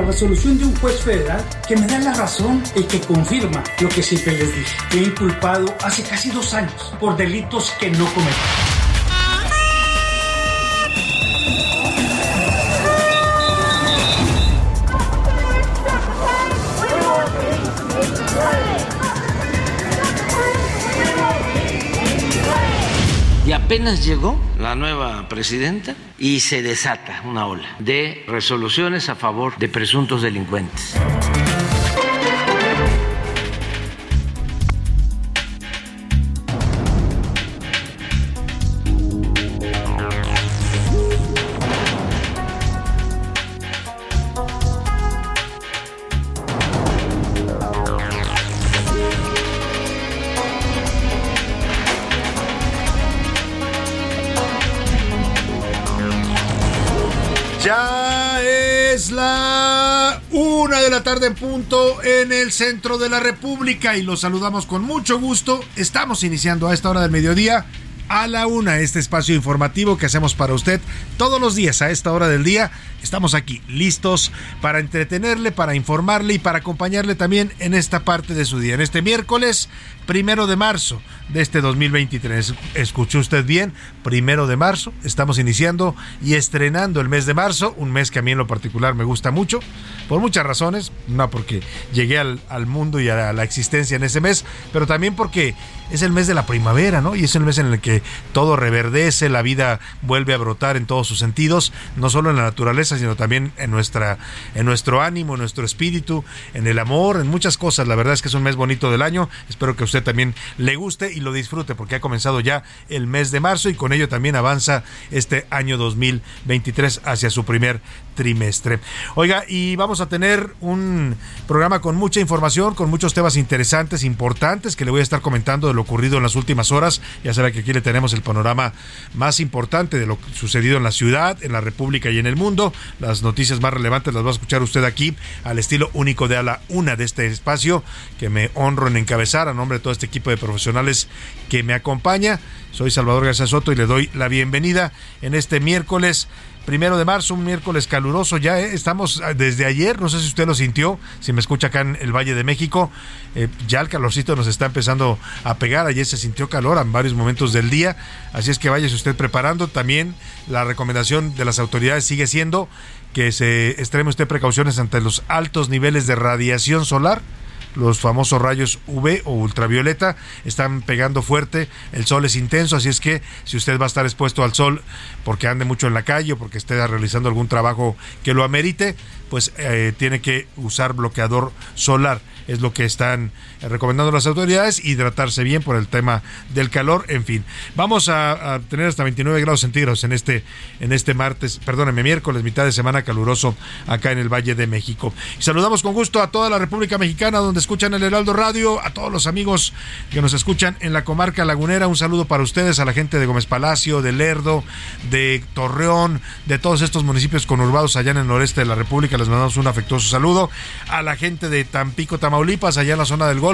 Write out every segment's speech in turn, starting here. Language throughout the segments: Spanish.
La resolución de un juez federal que me da la razón y que confirma lo que siempre les dije. He inculpado hace casi dos años por delitos que no cometí. Apenas llegó la nueva presidenta y se desata una ola de resoluciones a favor de presuntos delincuentes. Tarde en punto en el centro de la República y los saludamos con mucho gusto. Estamos iniciando a esta hora del mediodía a la una este espacio informativo que hacemos para usted todos los días a esta hora del día. Estamos aquí listos para entretenerle, para informarle y para acompañarle también en esta parte de su día. En este miércoles, primero de marzo de este 2023. Escuchó usted bien, primero de marzo. Estamos iniciando y estrenando el mes de marzo, un mes que a mí en lo particular me gusta mucho, por muchas razones. No porque llegué al, al mundo y a la existencia en ese mes, pero también porque es el mes de la primavera, ¿no? Y es el mes en el que todo reverdece, la vida vuelve a brotar en todos sus sentidos, no solo en la naturaleza, sino también en nuestra en nuestro ánimo, en nuestro espíritu, en el amor, en muchas cosas. La verdad es que es un mes bonito del año. Espero que a usted también le guste y lo disfrute porque ha comenzado ya el mes de marzo y con ello también avanza este año 2023 hacia su primer trimestre. Oiga, y vamos a tener un programa con mucha información, con muchos temas interesantes, importantes, que le voy a estar comentando de lo ocurrido en las últimas horas. Ya sabe que aquí le tenemos el panorama más importante de lo sucedido en la ciudad, en la República y en el mundo. Las noticias más relevantes las va a escuchar usted aquí, al estilo único de a la una de este espacio, que me honro en encabezar a nombre de todo este equipo de profesionales que me acompaña. Soy Salvador García Soto y le doy la bienvenida en este miércoles primero de marzo, un miércoles caluroso ya, ¿eh? estamos desde ayer, no sé si usted lo sintió, si me escucha acá en el Valle de México, eh, ya el calorcito nos está empezando a pegar, ayer se sintió calor en varios momentos del día, así es que váyase usted preparando, también la recomendación de las autoridades sigue siendo que se extreme usted precauciones ante los altos niveles de radiación solar, los famosos rayos UV o ultravioleta están pegando fuerte, el sol es intenso, así es que si usted va a estar expuesto al sol porque ande mucho en la calle o porque esté realizando algún trabajo que lo amerite, pues eh, tiene que usar bloqueador solar es lo que están recomendando las autoridades, hidratarse bien por el tema del calor, en fin. Vamos a, a tener hasta 29 grados centígrados en este, en este martes, perdóneme, miércoles, mitad de semana caluroso acá en el Valle de México. Y saludamos con gusto a toda la República Mexicana donde escuchan el Heraldo Radio, a todos los amigos que nos escuchan en la comarca lagunera, un saludo para ustedes, a la gente de Gómez Palacio, de Lerdo, de Torreón, de todos estos municipios conurbados allá en el noreste de la República, les mandamos un afectuoso saludo, a la gente de Tampico, Tamaulipas, allá en la zona del Golfo.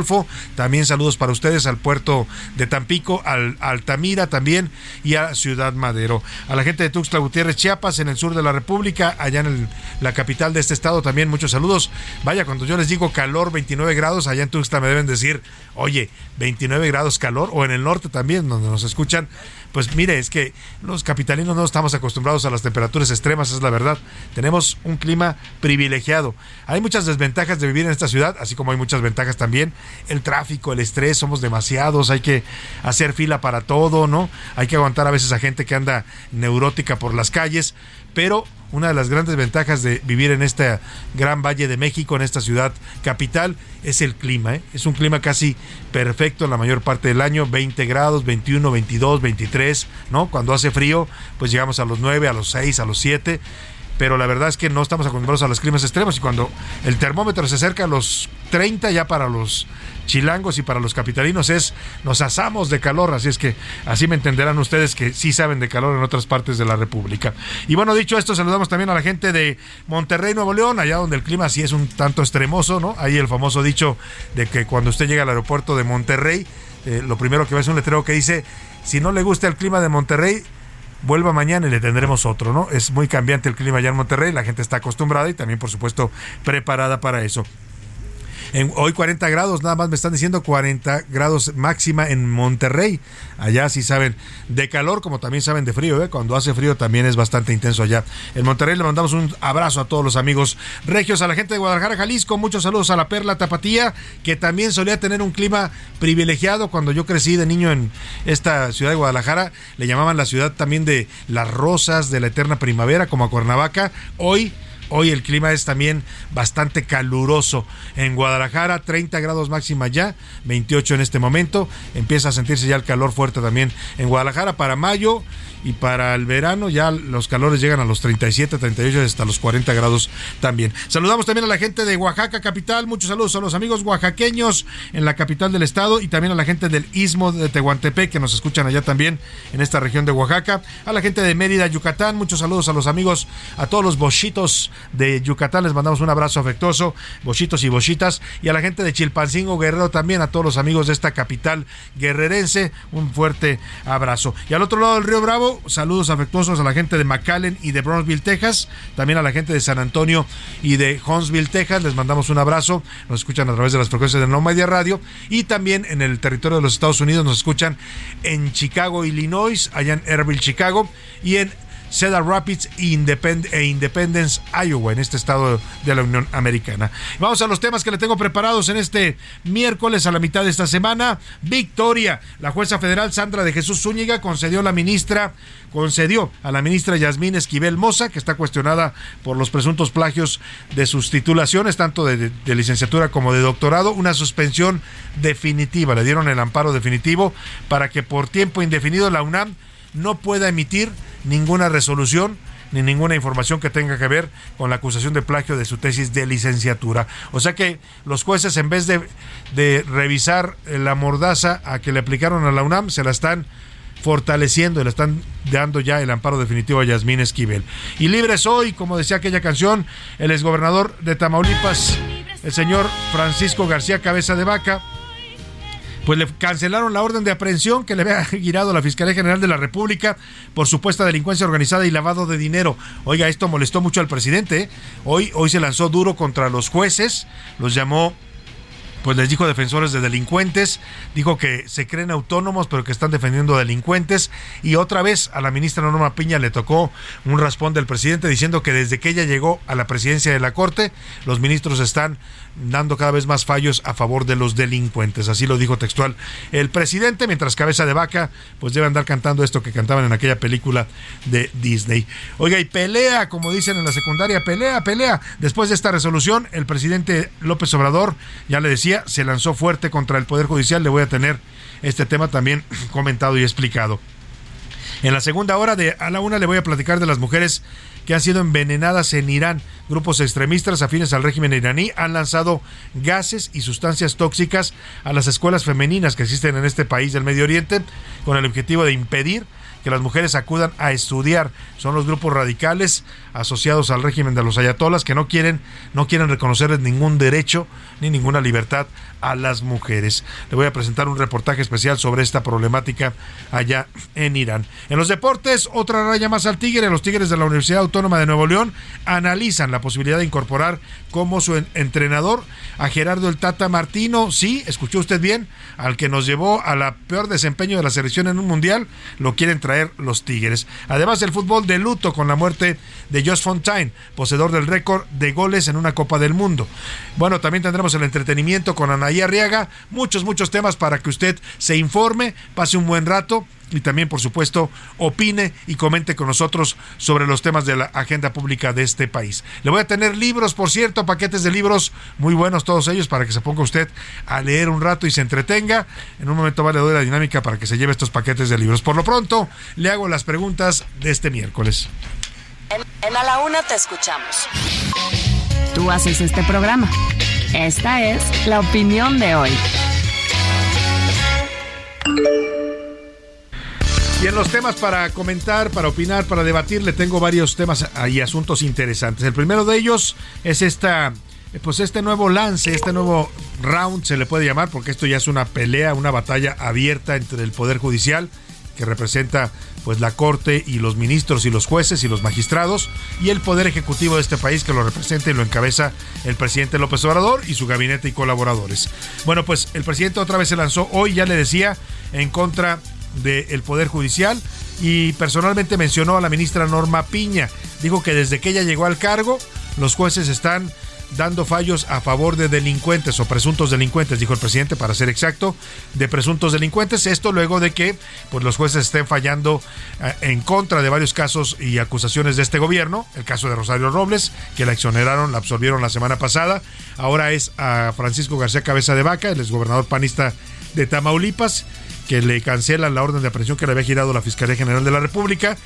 También saludos para ustedes al puerto de Tampico, al Altamira también y a Ciudad Madero. A la gente de Tuxtla Gutiérrez, Chiapas, en el sur de la República, allá en la capital de este estado también muchos saludos. Vaya, cuando yo les digo calor, 29 grados, allá en Tuxtla me deben decir, oye, 29 grados calor, o en el norte también, donde nos escuchan, pues mire, es que los capitalinos no estamos acostumbrados a las temperaturas extremas, es la verdad. Tenemos un clima privilegiado. Hay muchas desventajas de vivir en esta ciudad, así como hay muchas ventajas también. El tráfico, el estrés, somos demasiados, hay que hacer fila para todo, ¿no? Hay que aguantar a veces a gente que anda neurótica por las calles, pero una de las grandes ventajas de vivir en este gran valle de México, en esta ciudad capital, es el clima. ¿eh? Es un clima casi perfecto la mayor parte del año, 20 grados, 21, 22, 23, ¿no? Cuando hace frío, pues llegamos a los 9, a los 6, a los 7 pero la verdad es que no estamos acostumbrados a los climas extremos y cuando el termómetro se acerca a los 30 ya para los chilangos y para los capitalinos es nos asamos de calor, así es que así me entenderán ustedes que sí saben de calor en otras partes de la República. Y bueno, dicho esto, saludamos también a la gente de Monterrey, Nuevo León, allá donde el clima sí es un tanto extremoso, ¿no? Ahí el famoso dicho de que cuando usted llega al aeropuerto de Monterrey, eh, lo primero que ve es un letrero que dice, si no le gusta el clima de Monterrey, vuelva mañana y le tendremos otro, ¿no? Es muy cambiante el clima allá en Monterrey, la gente está acostumbrada y también, por supuesto, preparada para eso. En, hoy 40 grados, nada más me están diciendo 40 grados máxima en Monterrey. Allá sí saben de calor, como también saben de frío. ¿eh? Cuando hace frío también es bastante intenso allá. En Monterrey le mandamos un abrazo a todos los amigos regios, a la gente de Guadalajara, Jalisco. Muchos saludos a la Perla Tapatía, que también solía tener un clima privilegiado cuando yo crecí de niño en esta ciudad de Guadalajara. Le llamaban la ciudad también de las rosas, de la eterna primavera, como a Cuernavaca. Hoy Hoy el clima es también bastante caluroso. En Guadalajara, 30 grados máxima ya, 28 en este momento. Empieza a sentirse ya el calor fuerte también en Guadalajara. Para mayo y para el verano ya los calores llegan a los 37, 38 hasta los 40 grados también. Saludamos también a la gente de Oaxaca capital, muchos saludos a los amigos oaxaqueños en la capital del estado y también a la gente del Istmo de Tehuantepec que nos escuchan allá también en esta región de Oaxaca, a la gente de Mérida, Yucatán, muchos saludos a los amigos, a todos los bochitos de Yucatán, les mandamos un abrazo afectuoso, bochitos y bochitas, y a la gente de Chilpancingo Guerrero también, a todos los amigos de esta capital guerrerense, un fuerte abrazo. Y al otro lado del río Bravo, saludos afectuosos a la gente de McAllen y de Brownsville, Texas, también a la gente de San Antonio y de Huntsville, Texas, les mandamos un abrazo, nos escuchan a través de las frecuencias de No Media Radio. Y también en el territorio de los Estados Unidos nos escuchan en Chicago, Illinois, allá en Airville, Chicago. Y en Cedar Rapids e Independence, Iowa, en este estado de la Unión Americana. Vamos a los temas que le tengo preparados en este miércoles a la mitad de esta semana. Victoria. La jueza federal Sandra de Jesús Zúñiga concedió a la ministra concedió a la ministra Yasmín Esquivel Moza, que está cuestionada por los presuntos plagios de sus titulaciones, tanto de, licenciatura como de doctorado, una suspensión definitiva. Le dieron el amparo definitivo para que por tiempo indefinido la UNAM no pueda emitir ninguna resolución ni ninguna información que tenga que ver con la acusación de plagio de su tesis de licenciatura. O sea que los jueces, en vez de, de revisar la mordaza a que le aplicaron a la UNAM, se la están fortaleciendo y le están dando ya el amparo definitivo a Yasmín Esquivel. Y libre soy, como decía aquella canción, el exgobernador de Tamaulipas, el señor Francisco García Cabeza de Vaca, pues le cancelaron la orden de aprehensión que le había girado la Fiscalía General de la República por supuesta delincuencia organizada y lavado de dinero. Oiga, esto molestó mucho al presidente. ¿eh? Hoy, hoy se lanzó duro contra los jueces, los llamó pues les dijo defensores de delincuentes, dijo que se creen autónomos pero que están defendiendo delincuentes y otra vez a la ministra Norma Piña le tocó un raspón del presidente diciendo que desde que ella llegó a la presidencia de la Corte los ministros están dando cada vez más fallos a favor de los delincuentes. Así lo dijo textual el presidente, mientras cabeza de vaca, pues debe andar cantando esto que cantaban en aquella película de Disney. Oiga, y pelea, como dicen en la secundaria, pelea, pelea. Después de esta resolución, el presidente López Obrador, ya le decía, se lanzó fuerte contra el Poder Judicial. Le voy a tener este tema también comentado y explicado. En la segunda hora de a la una le voy a platicar de las mujeres que han sido envenenadas en Irán. Grupos extremistas afines al régimen iraní han lanzado gases y sustancias tóxicas a las escuelas femeninas que existen en este país del Medio Oriente con el objetivo de impedir que las mujeres acudan a estudiar. Son los grupos radicales asociados al régimen de los ayatolas que no quieren, no quieren reconocerles ningún derecho ni ninguna libertad a las mujeres. Le voy a presentar un reportaje especial sobre esta problemática allá en Irán. En los deportes, otra raya más al Tigre. Los Tigres de la Universidad Autónoma De Nuevo León analizan la posibilidad de incorporar como su entrenador a Gerardo el Tata Martino. Sí, escuchó usted bien, al que nos llevó a la peor desempeño de la selección en un mundial, lo quieren traer los Tigres. Además, el fútbol de luto con la muerte de Josh Fontaine, poseedor del récord de goles en una Copa del Mundo. Bueno, también tendremos el entretenimiento con Anaí Arriaga, muchos, muchos temas para que usted se informe, pase un buen rato y también, por supuesto, opine y comente con nosotros sobre los temas de la agenda pública de este país. Le voy a tener libros, por cierto, paquetes de libros muy buenos todos ellos para que se ponga usted a leer un rato y se entretenga. En un momento vale doy la dinámica para que se lleve estos paquetes de libros. Por lo pronto, le hago las preguntas de este miércoles. En, en A la Una te escuchamos. Tú haces este programa. Esta es la opinión de hoy. Y en los temas para comentar, para opinar, para debatir, le tengo varios temas y asuntos interesantes. El primero de ellos es esta, pues este nuevo lance, este nuevo round se le puede llamar, porque esto ya es una pelea, una batalla abierta entre el Poder Judicial, que representa pues la Corte y los ministros y los jueces y los magistrados, y el Poder Ejecutivo de este país que lo representa y lo encabeza el presidente López Obrador y su gabinete y colaboradores. Bueno, pues el presidente otra vez se lanzó hoy, ya le decía, en contra del Poder Judicial y personalmente mencionó a la ministra Norma Piña. Dijo que desde que ella llegó al cargo, los jueces están dando fallos a favor de delincuentes o presuntos delincuentes, dijo el presidente, para ser exacto, de presuntos delincuentes. Esto luego de que pues, los jueces estén fallando eh, en contra de varios casos y acusaciones de este gobierno. El caso de Rosario Robles, que la exoneraron, la absorbieron la semana pasada. Ahora es a Francisco García Cabeza de Vaca, el exgobernador panista de Tamaulipas que le cancelan la orden de aprehensión que le había girado la Fiscalía General de la República.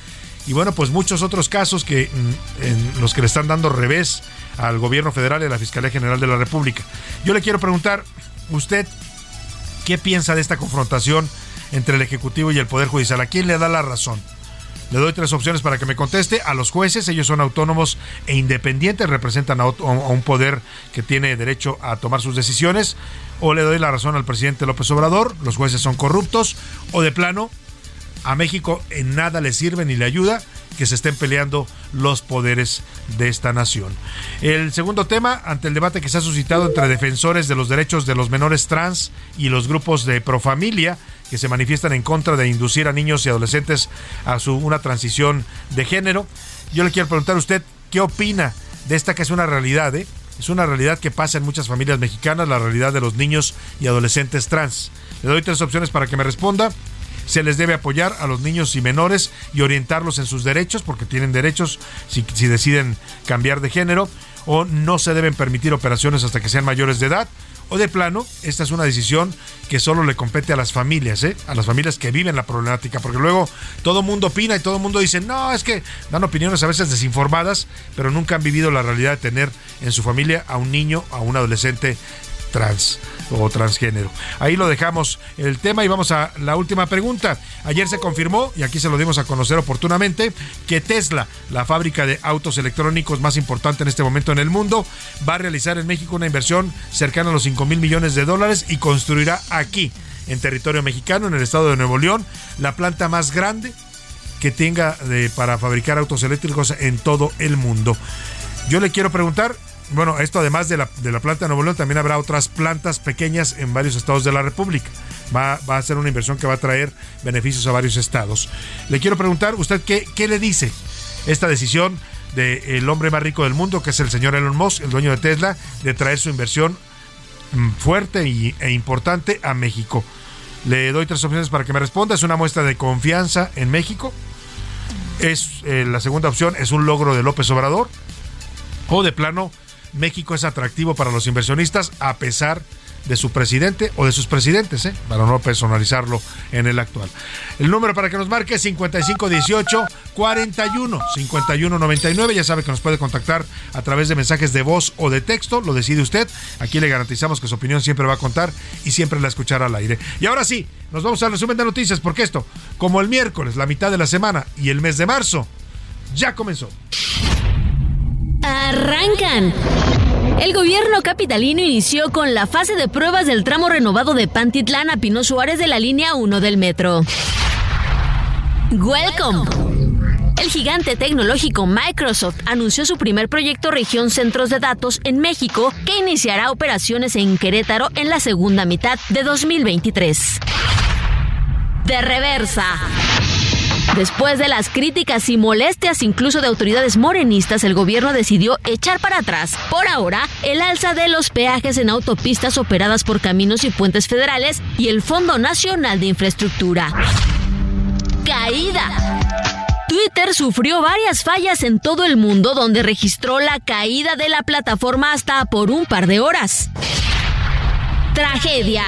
Y bueno, pues muchos otros casos que mm, en los que le están dando revés al gobierno federal y a la Fiscalía General de la República. Yo le quiero preguntar, ¿usted qué piensa de esta confrontación entre el Ejecutivo y el Poder Judicial? ¿A quién le da la razón? Le doy tres opciones para que me conteste. A los jueces, ellos son autónomos e independientes, representan a, un poder que tiene derecho a tomar sus decisiones. O le doy la razón al presidente López Obrador, los jueces son corruptos. O de plano, a México en nada le sirve ni le ayuda que se estén peleando los poderes de esta nación. El segundo tema, ante el debate que se ha suscitado entre defensores de los derechos de los menores trans y los grupos de profamilia, que se manifiestan en contra de inducir a niños y adolescentes a su, una transición de género. Yo le quiero preguntar a usted qué opina de esta que es una realidad, ¿eh? Es una realidad que pasa en muchas familias mexicanas, la realidad de los niños y adolescentes trans. Le doy tres opciones para que me responda. Se les debe apoyar a los niños y menores y orientarlos en sus derechos, porque tienen derechos si, si deciden cambiar de género, o no se deben permitir operaciones hasta que sean mayores de edad o de plano, esta es una decisión que solo le compete a las familias, ¿eh? a las familias que viven la problemática, porque luego todo mundo opina y todo mundo dice, no, es que dan opiniones a veces desinformadas, pero nunca han vivido la realidad de tener en su familia a un niño, a un adolescente trans o transgénero. Ahí lo dejamos el tema y vamos a la última pregunta. Ayer se confirmó, y aquí se lo dimos a conocer oportunamente, que Tesla, la fábrica de autos electrónicos más importante en este momento en el mundo, va a realizar en México una inversión cercana a los 5 mil millones de dólares y construirá aquí, en territorio mexicano, en el estado de Nuevo León, la planta más grande que tenga para fabricar autos eléctricos en todo el mundo. Yo le quiero preguntar, bueno, esto además de la, de la planta de Nuevo León, también habrá otras plantas pequeñas en varios estados de la República. Va, a ser una inversión que va a traer beneficios a varios estados. Le quiero preguntar, ¿usted qué, qué le dice esta decisión del hombre más rico del mundo, que es el señor Elon Musk, el dueño de Tesla, de traer su inversión mm, fuerte e importante a México? Le doy tres opciones para que me responda. Es una muestra de confianza en México. Es eh, la segunda opción es un logro de López Obrador. O de plano México es atractivo para los inversionistas a pesar de su presidente o de sus presidentes, ¿eh? para no personalizarlo en el actual. El número para que nos marque es 5518 41 51 99. Ya sabe que nos puede contactar a través de mensajes de voz o de texto, lo decide usted. Aquí le garantizamos que su opinión siempre va a contar y siempre la escuchará al aire. Y ahora sí, nos vamos al resumen de noticias, porque esto, como el miércoles, la mitad de la semana y el mes de marzo, ya comenzó arrancan. El gobierno capitalino inició con la fase de pruebas del tramo renovado de Pantitlán a Pino Suárez de la línea 1 del metro. Welcome. El gigante tecnológico Microsoft anunció su primer proyecto región centros de datos en México que iniciará operaciones en Querétaro en la segunda mitad de 2023. De reversa. Después de las críticas y molestias incluso de autoridades morenistas, el gobierno decidió echar para atrás, por ahora, el alza de los peajes en autopistas operadas por caminos y puentes federales y el Fondo Nacional de Infraestructura. Caída. Twitter sufrió varias fallas en todo el mundo donde registró la caída de la plataforma hasta por un par de horas. Tragedia.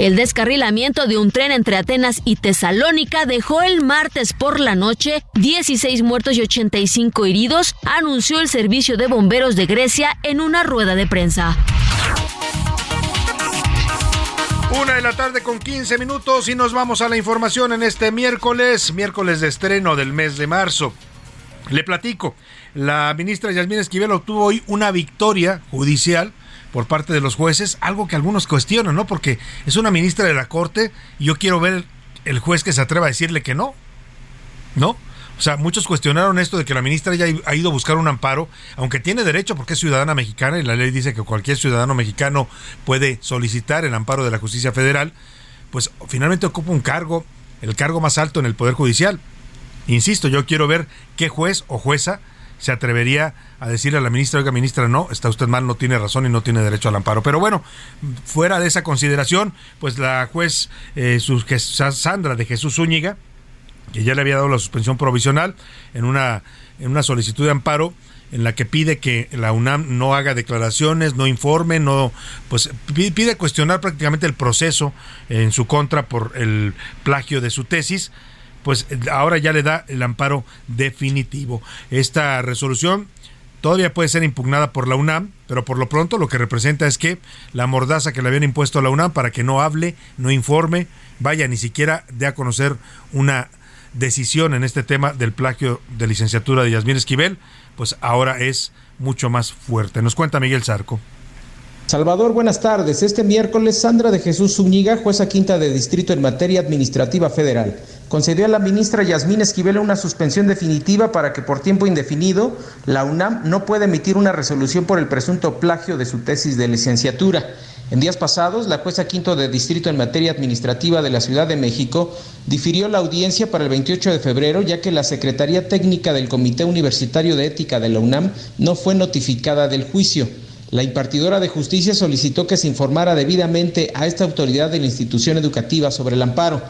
El descarrilamiento de un tren entre Atenas y Tesalónica dejó el martes por la noche 16 muertos y 85 heridos, anunció el Servicio de Bomberos de Grecia en una rueda de prensa. Una de la tarde con 15 minutos y nos vamos a la información en este miércoles, miércoles de estreno del mes de marzo. Le platico, la ministra Yasmín Esquivel obtuvo hoy una victoria judicial por parte de los jueces, algo que algunos cuestionan, ¿no? Porque es una ministra de la Corte y yo quiero ver el juez que se atreva a decirle que no, ¿no? O sea, muchos cuestionaron esto de que la ministra ya ha ido a buscar un amparo, aunque tiene derecho porque es ciudadana mexicana y la ley dice que cualquier ciudadano mexicano puede solicitar el amparo de la justicia federal, pues finalmente ocupa un cargo, el cargo más alto en el Poder Judicial. Insisto, yo quiero ver qué juez o jueza se atrevería a decirle a la ministra, oiga ministra, no, está usted mal, no tiene razón y no tiene derecho al amparo. Pero bueno, fuera de esa consideración, pues la juez eh, Sandra de Jesús Zúñiga, que ya le había dado la suspensión provisional en una, en una solicitud de amparo, en la que pide que la UNAM no haga declaraciones, no informe, no pues pide cuestionar prácticamente el proceso en su contra por el plagio de su tesis pues ahora ya le da el amparo definitivo. Esta resolución todavía puede ser impugnada por la UNAM, pero por lo pronto lo que representa es que la mordaza que le habían impuesto a la UNAM para que no hable, no informe, vaya, ni siquiera dé a conocer una decisión en este tema del plagio de licenciatura de Yasmín Esquivel, pues ahora es mucho más fuerte. Nos cuenta Miguel Zarco. Salvador, buenas tardes. Este miércoles, Sandra de Jesús Zúñiga, jueza quinta de distrito en materia administrativa federal, concedió a la ministra Yasmín Esquivel una suspensión definitiva para que por tiempo indefinido la UNAM no pueda emitir una resolución por el presunto plagio de su tesis de licenciatura. En días pasados, la jueza quinto de distrito en materia administrativa de la Ciudad de México difirió la audiencia para el 28 de febrero, ya que la Secretaría Técnica del Comité Universitario de Ética de la UNAM no fue notificada del juicio. La impartidora de justicia solicitó que se informara debidamente a esta autoridad de la institución educativa sobre el amparo.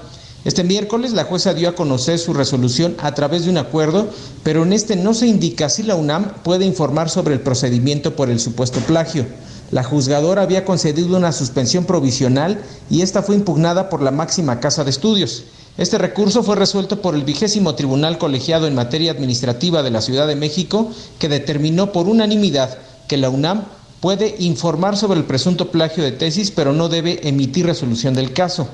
Este miércoles la jueza dio a conocer su resolución a través de un acuerdo, pero en este no se indica si la UNAM puede informar sobre el procedimiento por el supuesto plagio. La juzgadora había concedido una suspensión provisional y esta fue impugnada por la máxima casa de estudios. Este recurso fue resuelto por el vigésimo Tribunal Colegiado en Materia Administrativa de la Ciudad de México, que determinó por unanimidad que la UNAM puede informar sobre el presunto plagio de tesis, pero no debe emitir resolución del caso.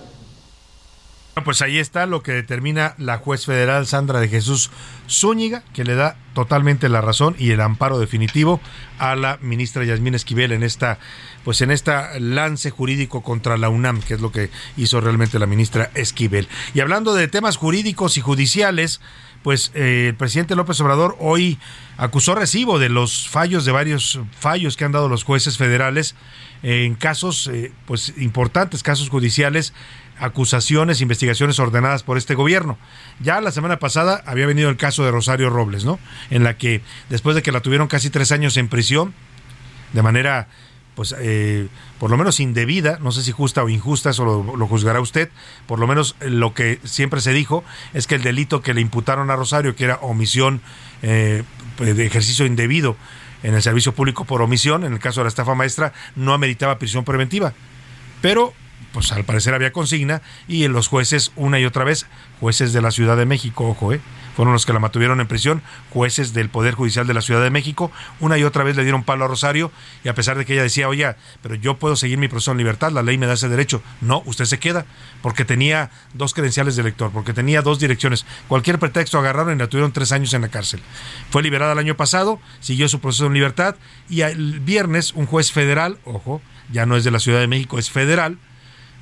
Pues ahí está lo que determina la juez federal Sandra de Jesús Zúñiga, que le da totalmente la razón y el amparo definitivo a la ministra Yasmín Esquivel en esta, pues en esta lance jurídico contra la UNAM, que es lo que hizo realmente la ministra Esquivel. Y hablando de temas jurídicos y judiciales, pues eh, el presidente López Obrador hoy acusó recibo de los fallos, de varios fallos que han dado los jueces federales en casos eh, pues importantes, casos judiciales, acusaciones, investigaciones ordenadas por este gobierno. Ya la semana pasada había venido el caso de Rosario Robles, ¿no? En la que después de que la tuvieron casi tres años en prisión, de manera pues eh, por lo menos indebida, no sé si justa o injusta, eso lo, juzgará usted, por lo menos lo que siempre se dijo es que el delito que le imputaron a Rosario, que era omisión eh, de ejercicio indebido en el servicio público por omisión, en el caso de la estafa maestra, no ameritaba prisión preventiva. Pero pues al parecer había consigna y los jueces una y otra vez, jueces de la Ciudad de México, ojo, eh, fueron los que la mantuvieron en prisión, jueces del Poder Judicial de la Ciudad de México, una y otra vez le dieron palo a Rosario y a pesar de que ella decía, oye, pero yo puedo seguir mi proceso en libertad, la ley me da ese derecho, no, usted se queda, porque tenía dos credenciales de elector, porque tenía dos direcciones, cualquier pretexto agarraron y la tuvieron tres años en la cárcel. Fue liberada el año pasado, siguió su proceso en libertad y el viernes un juez federal, ojo, ya no es de la Ciudad de México, es federal,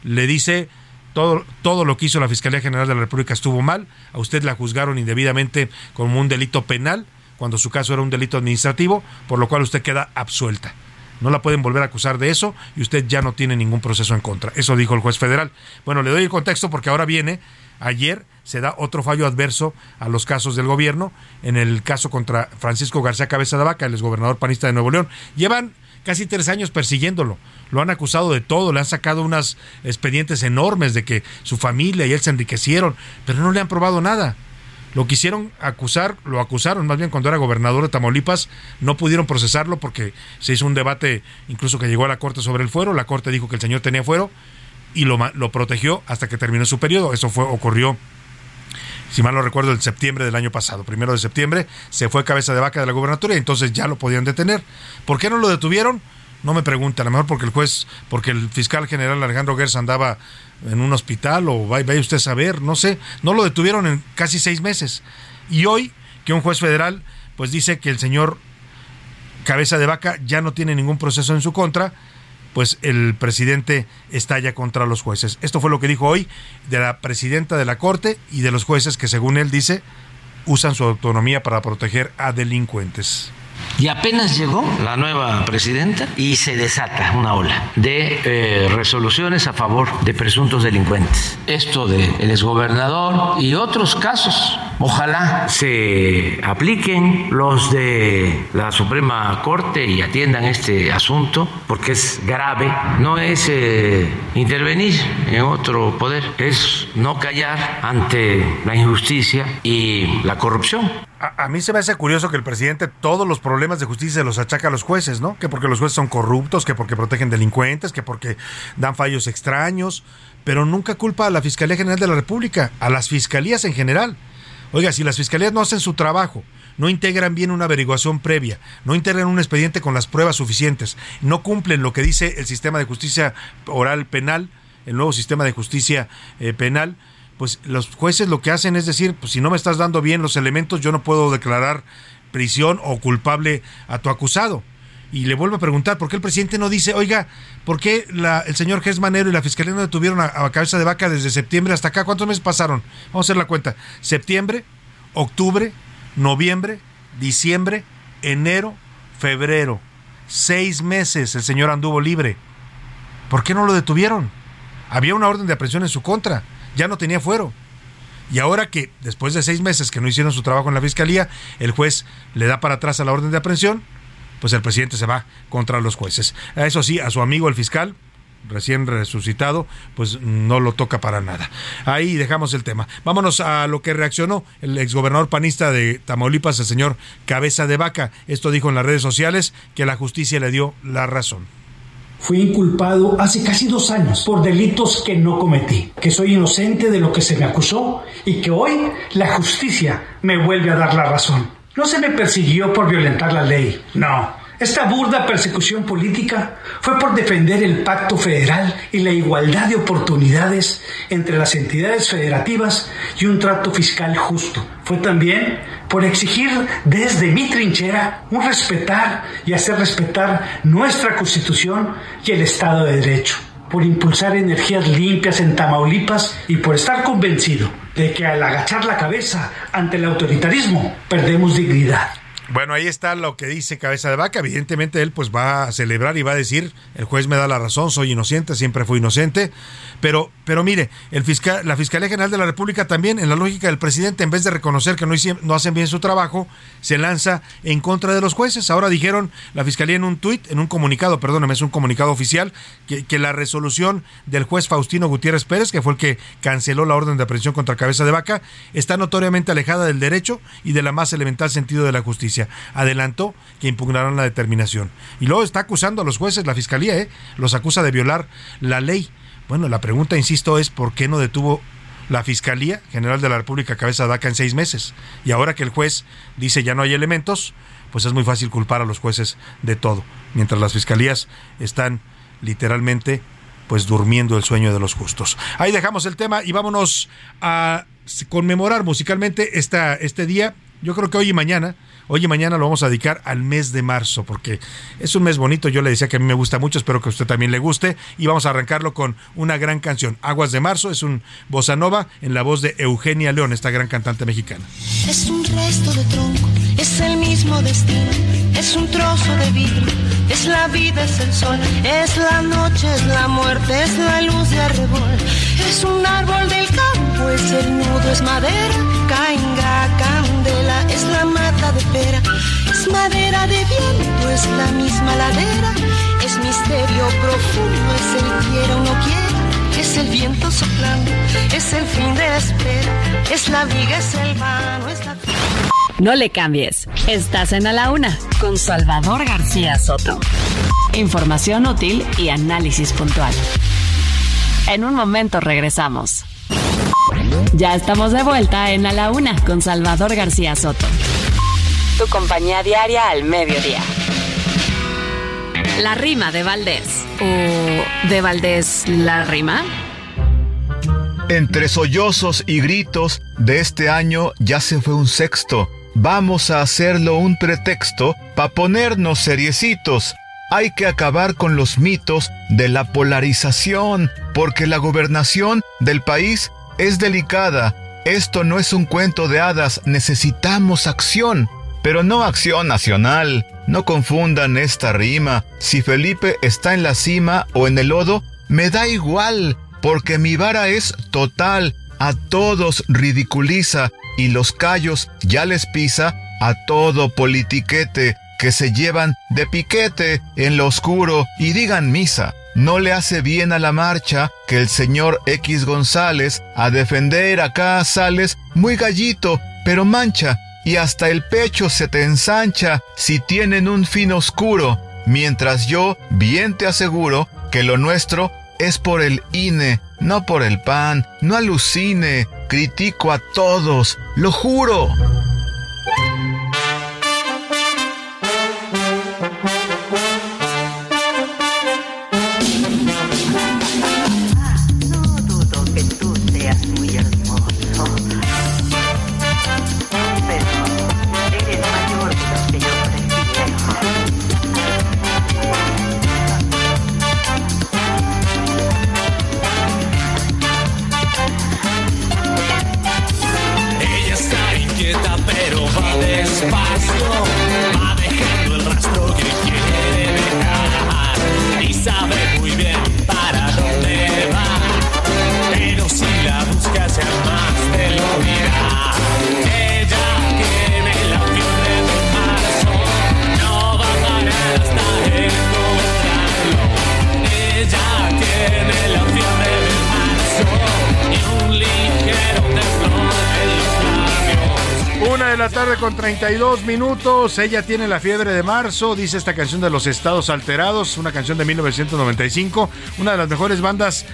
le dice todo, todo lo que hizo la Fiscalía General de la República estuvo mal, a usted la juzgaron indebidamente como un delito penal, cuando su caso era un delito administrativo, por lo cual usted queda absuelta. No la pueden volver a acusar de eso y usted ya no tiene ningún proceso en contra. Eso dijo el juez federal. Bueno, le doy el contexto porque ahora viene, ayer se da otro fallo adverso a los casos del gobierno en el caso contra Francisco García Cabeza de Vaca, el exgobernador panista de Nuevo León. Llevan casi tres años persiguiéndolo. Lo han acusado de todo, le han sacado unas expedientes enormes de que su familia y él se enriquecieron, pero no le han probado nada. Lo quisieron acusar, lo acusaron más bien cuando era gobernador de Tamaulipas, no pudieron procesarlo porque se hizo un debate incluso que llegó a la Corte sobre el fuero, la Corte dijo que el señor tenía fuero y lo, lo protegió hasta que terminó su periodo. Eso fue, ocurrió si mal no recuerdo, en septiembre del año pasado, primero de septiembre, se fue cabeza de vaca de la gubernatura y entonces ya lo podían detener. ¿Por qué no lo detuvieron? No me pregunte, a lo mejor porque el juez, porque el fiscal general Alejandro Gertz andaba en un hospital o vaya usted a saber, no sé, no lo detuvieron en casi seis meses. Y hoy que un juez federal pues dice que el señor cabeza de vaca ya no tiene ningún proceso en su contra, pues el presidente estalla contra los jueces. Esto fue lo que dijo hoy de la presidenta de la Corte y de los jueces que según él dice usan su autonomía para proteger a delincuentes. Y apenas llegó la nueva presidenta y se desata una ola de eh, resoluciones a favor de presuntos delincuentes. Esto del el exgobernador y otros casos. Ojalá se apliquen los de la Suprema Corte y atiendan este asunto porque es grave. No es eh, intervenir en otro poder, es no callar ante la injusticia y la corrupción a, mí se me hace curioso que el presidente todos los problemas de justicia los achaca a los jueces, ¿no? Que porque los jueces son corruptos, que porque protegen delincuentes, que porque dan fallos extraños, pero nunca culpa a la Fiscalía General de la República, a las fiscalías en general. Oiga, si las fiscalías no hacen su trabajo, no integran bien una averiguación previa, no integran un expediente con las pruebas suficientes, no cumplen lo que dice el sistema de justicia oral penal, el nuevo sistema de justicia eh, penal, pues los jueces lo que hacen es decir, pues si no me estás dando bien los elementos, yo no puedo declarar prisión o culpable a tu acusado. Y le vuelvo a preguntar, ¿por qué el presidente no dice, oiga, ¿por qué el señor Manero y la fiscalía no detuvieron a, a, cabeza de vaca desde septiembre hasta acá? ¿Cuántos meses pasaron? Vamos a hacer la cuenta. Septiembre, octubre, noviembre, diciembre, enero, febrero. Seis meses el señor anduvo libre. ¿Por qué no lo detuvieron? Había una orden de aprehensión en su contra ya no tenía fuero. Y ahora que después de seis meses que no hicieron su trabajo en la fiscalía, el juez le da para atrás a la orden de aprehensión, pues el presidente se va contra los jueces. Eso sí, a su amigo el fiscal, recién resucitado, pues no lo toca para nada. Ahí dejamos el tema. Vámonos a lo que reaccionó el exgobernador panista de Tamaulipas, el señor Cabeza de Vaca. Esto dijo en las redes sociales que la justicia le dio la razón. Fui inculpado hace casi dos años por delitos que no cometí, que soy inocente de lo que se me acusó y que hoy la justicia me vuelve a dar la razón. No se me persiguió por violentar la ley, no. Esta burda persecución política fue por defender el pacto federal y la igualdad de oportunidades entre las entidades federativas y un trato fiscal justo. Fue también por exigir desde mi trinchera un respetar y hacer respetar nuestra Constitución y el Estado de Derecho, por impulsar energías limpias en Tamaulipas y por estar convencido de que al agachar la cabeza ante el autoritarismo perdemos dignidad. Bueno, ahí está lo que dice Cabeza de Vaca. Evidentemente él pues va a celebrar y va a decir, el juez me da la razón, soy inocente, siempre fui inocente. Pero, pero mire, el fiscal, la Fiscalía General de la República también, en la lógica del presidente, en vez de reconocer que no, hacen bien su trabajo, se lanza en contra de los jueces. Ahora dijeron la Fiscalía en un tuit, en un comunicado, perdóneme, es un comunicado oficial, que, que la resolución del juez Faustino Gutiérrez Pérez, que fue el que canceló la orden de aprehensión contra Cabeza de Vaca, está notoriamente alejada del derecho y de la más elemental sentido de la justicia. Adelantó que impugnarán la determinación. Y luego está acusando a los jueces, la fiscalía, ¿eh? los acusa de violar la ley. Bueno, la pregunta, insisto, es por qué no detuvo la Fiscalía General de la República Cabeza Daca en seis meses. Y ahora que el juez dice ya no hay elementos, pues es muy fácil culpar a los jueces de todo, mientras las fiscalías están literalmente pues durmiendo el sueño de los justos. Ahí dejamos el tema y vámonos a conmemorar musicalmente esta, este día. Yo creo que hoy y mañana Hoy y mañana lo vamos a dedicar al mes de marzo, porque es un mes bonito. Yo le decía que a mí me gusta mucho, espero que a usted también le guste. Y vamos a arrancarlo con una gran canción. Aguas de Marzo es un bossa nova en la voz de Eugenia León, esta gran cantante mexicana. Es un resto de tronco, es el mismo destino, es un trozo de vidrio, es la vida, es el sol, es la noche, es la muerte, es la luz de arrebol, es un árbol del campo, es el nudo, es madera, cainga, candela, es la mata de pera, es madera de viento, es la misma ladera, es misterio profundo, es el quiera o no quiera, es el viento soplando, es el fin de espera, es la viga, es el vano, es la... No le cambies. Estás en A la Una con Salvador García Soto. Información útil y análisis puntual. En un momento regresamos. Ya estamos de vuelta en A la Una con Salvador García Soto. Tu compañía diaria al mediodía. La rima de Valdés. ¿O de Valdés la rima? Entre sollozos y gritos, de este año ya se fue un sexto. Vamos a hacerlo un pretexto para ponernos seriecitos. Hay que acabar con los mitos de la polarización, porque la gobernación del país es delicada. Esto no es un cuento de hadas, necesitamos acción, pero no acción nacional. No confundan esta rima. Si Felipe está en la cima o en el lodo, me da igual, porque mi vara es total, a todos ridiculiza y los callos ya les pisa a todo politiquete que se llevan de piquete en lo oscuro y digan misa. No le hace bien a la marcha que el señor X González a defender acá sales muy gallito, pero mancha, y hasta el pecho se te ensancha si tienen un fin oscuro, mientras yo bien te aseguro que lo nuestro es por el INE, no por el PAN, no alucine, critico a todos, lo juro. La tarde con 32 minutos. Ella tiene la fiebre de marzo, dice esta canción de los Estados Alterados, una canción de 1995, una de las mejores bandas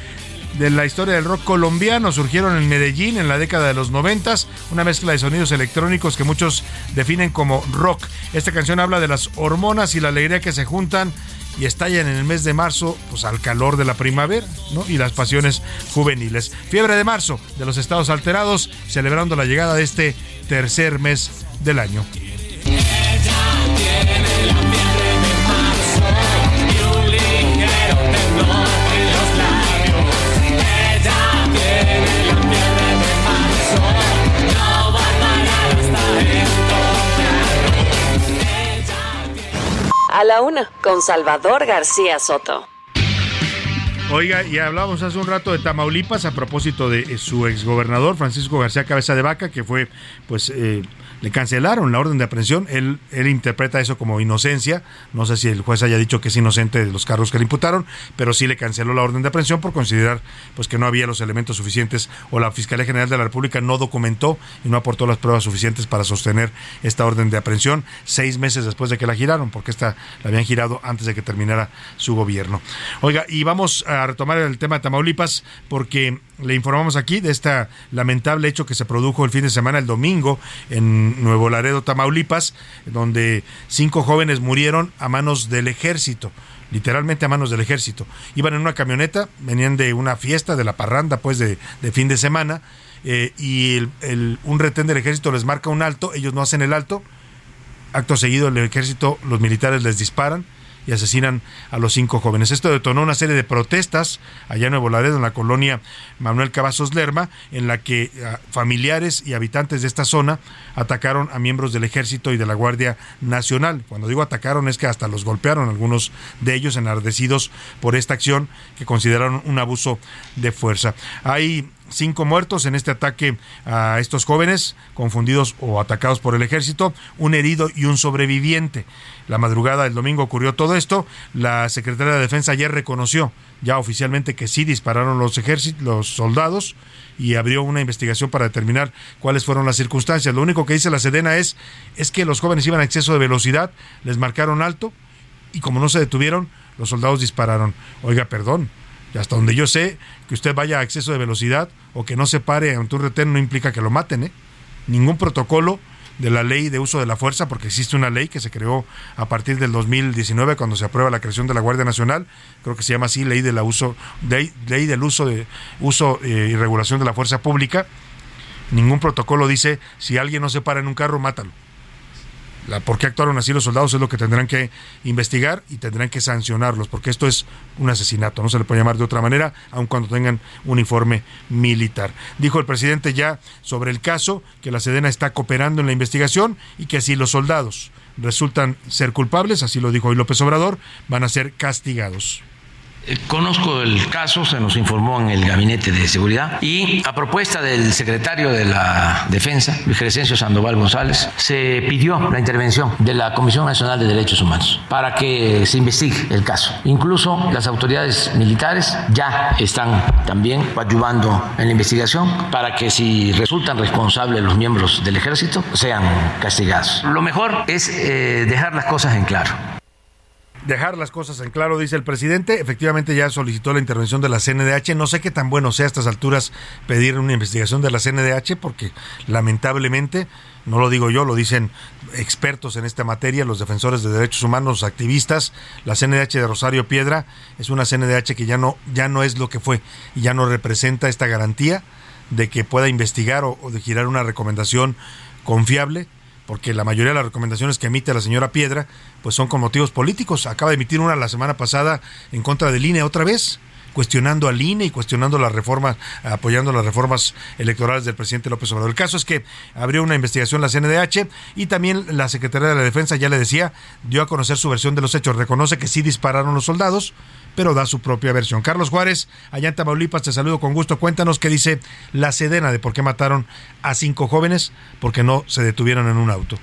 de la historia del rock colombiano. Surgieron en Medellín en la década de los 90, una mezcla de sonidos electrónicos que muchos definen como rock. Esta canción habla de las hormonas y la alegría que se juntan y estallan en el mes de marzo, pues al calor de la primavera, ¿no? Y las pasiones juveniles. Fiebre de marzo de los Estados Alterados, celebrando la llegada de este tercer mes del año. A la Una con Salvador García Soto. Oiga, y hablamos hace un rato de Tamaulipas a propósito de eh, su exgobernador Francisco García Cabeza de Vaca, que fue, pues, eh, le cancelaron la orden de aprehensión. Él, él interpreta eso como inocencia. No sé si el juez haya dicho que es inocente de los cargos que le imputaron, pero sí le canceló la orden de aprehensión por considerar pues que no había los elementos suficientes o la Fiscalía General de la República no documentó y no aportó las pruebas suficientes para sostener esta orden de aprehensión seis meses después de que la giraron, porque esta la habían girado antes de que terminara su gobierno. Oiga, y vamos a retomar el tema de Tamaulipas porque le informamos aquí de este lamentable hecho que se produjo el fin de semana, el domingo, en Nuevo Laredo, Tamaulipas, donde cinco jóvenes murieron a manos del ejército literalmente a manos del ejército. Iban en una camioneta, venían de una fiesta, de la parranda, pues de, fin de semana, eh, y un retén del ejército les marca un alto, ellos no hacen el alto, Acto seguido, el ejército, los militares les disparan y asesinan a los cinco jóvenes. Esto detonó una serie de protestas allá en Nuevo Laredo, en la colonia Manuel Cavazos Lerma, en la que ah, familiares y habitantes de esta zona atacaron a miembros del ejército y de la Guardia Nacional. Cuando digo atacaron es que hasta los golpearon, algunos de ellos enardecidos por esta acción que consideraron un abuso de fuerza. Hay cinco muertos en este ataque a estos jóvenes confundidos o atacados por el ejército, un herido y un sobreviviente. La madrugada del domingo ocurrió todo esto. La Secretaría de Defensa ayer reconoció ya oficialmente que sí dispararon los ejércitos, los soldados y abrió una investigación para determinar cuáles fueron las circunstancias. Lo único que dice la Sedena es es que los jóvenes iban a exceso de velocidad, les marcaron alto y como no se detuvieron, los soldados dispararon. Oiga, perdón, y hasta donde yo sé, que usted vaya a exceso de velocidad o que no se pare ante un retén no implica que lo maten. ¿eh? Ningún protocolo de la ley de uso de la fuerza, porque existe una ley que se creó a partir del 2019 cuando se aprueba la creación de la Guardia Nacional, creo que se llama así ley de la uso ley, ley del uso de uso eh, y regulación de la fuerza pública. Ningún protocolo dice si alguien no se para en un carro, mátalo por qué actuaron así los soldados es lo que tendrán que investigar y tendrán que sancionarlos, porque esto es un asesinato, no se le puede llamar de otra manera, aun cuando tengan uniforme militar. Dijo el presidente ya sobre el caso que la Sedena está cooperando en la investigación y que si los soldados resultan ser culpables, así lo dijo hoy López Obrador, van a ser castigados. Eh, conozco el caso, se nos informó en el Gabinete de Seguridad y a propuesta del secretario de la Defensa, Crescencio Sandoval González, se pidió la intervención de la Comisión Nacional de Derechos Humanos para que se investigue el caso. Incluso las autoridades militares ya están también ayudando en la investigación para que si resultan responsables los miembros del ejército sean castigados. Lo mejor es eh, dejar las cosas en claro dejar las cosas en claro, dice el presidente. Efectivamente ya solicitó la intervención de la CNDH. No sé qué tan bueno sea a estas alturas pedir una investigación de la CNDH porque lamentablemente, no lo digo yo, lo dicen expertos en esta materia, los defensores de derechos humanos, activistas, la CNDH de Rosario Piedra es una CNDH que ya no, ya no es lo que fue y ya no representa esta garantía de que pueda investigar o de girar una recomendación confiable porque la mayoría de las recomendaciones que emite la señora Piedra pues son con motivos políticos. Acaba de emitir una la semana pasada en contra del INE otra vez cuestionando al INE y cuestionando las reformas, apoyando las reformas electorales del presidente López Obrador. El caso es que abrió una investigación la CNDH y también la Secretaría de la Defensa, ya le decía, dio a conocer su versión de los hechos. Reconoce que sí dispararon los soldados, pero da su propia versión. Carlos Juárez, allá en Tamaulipas, te saludo con gusto. Cuéntanos qué dice la Sedena de por qué mataron a cinco jóvenes porque no se detuvieron en un auto.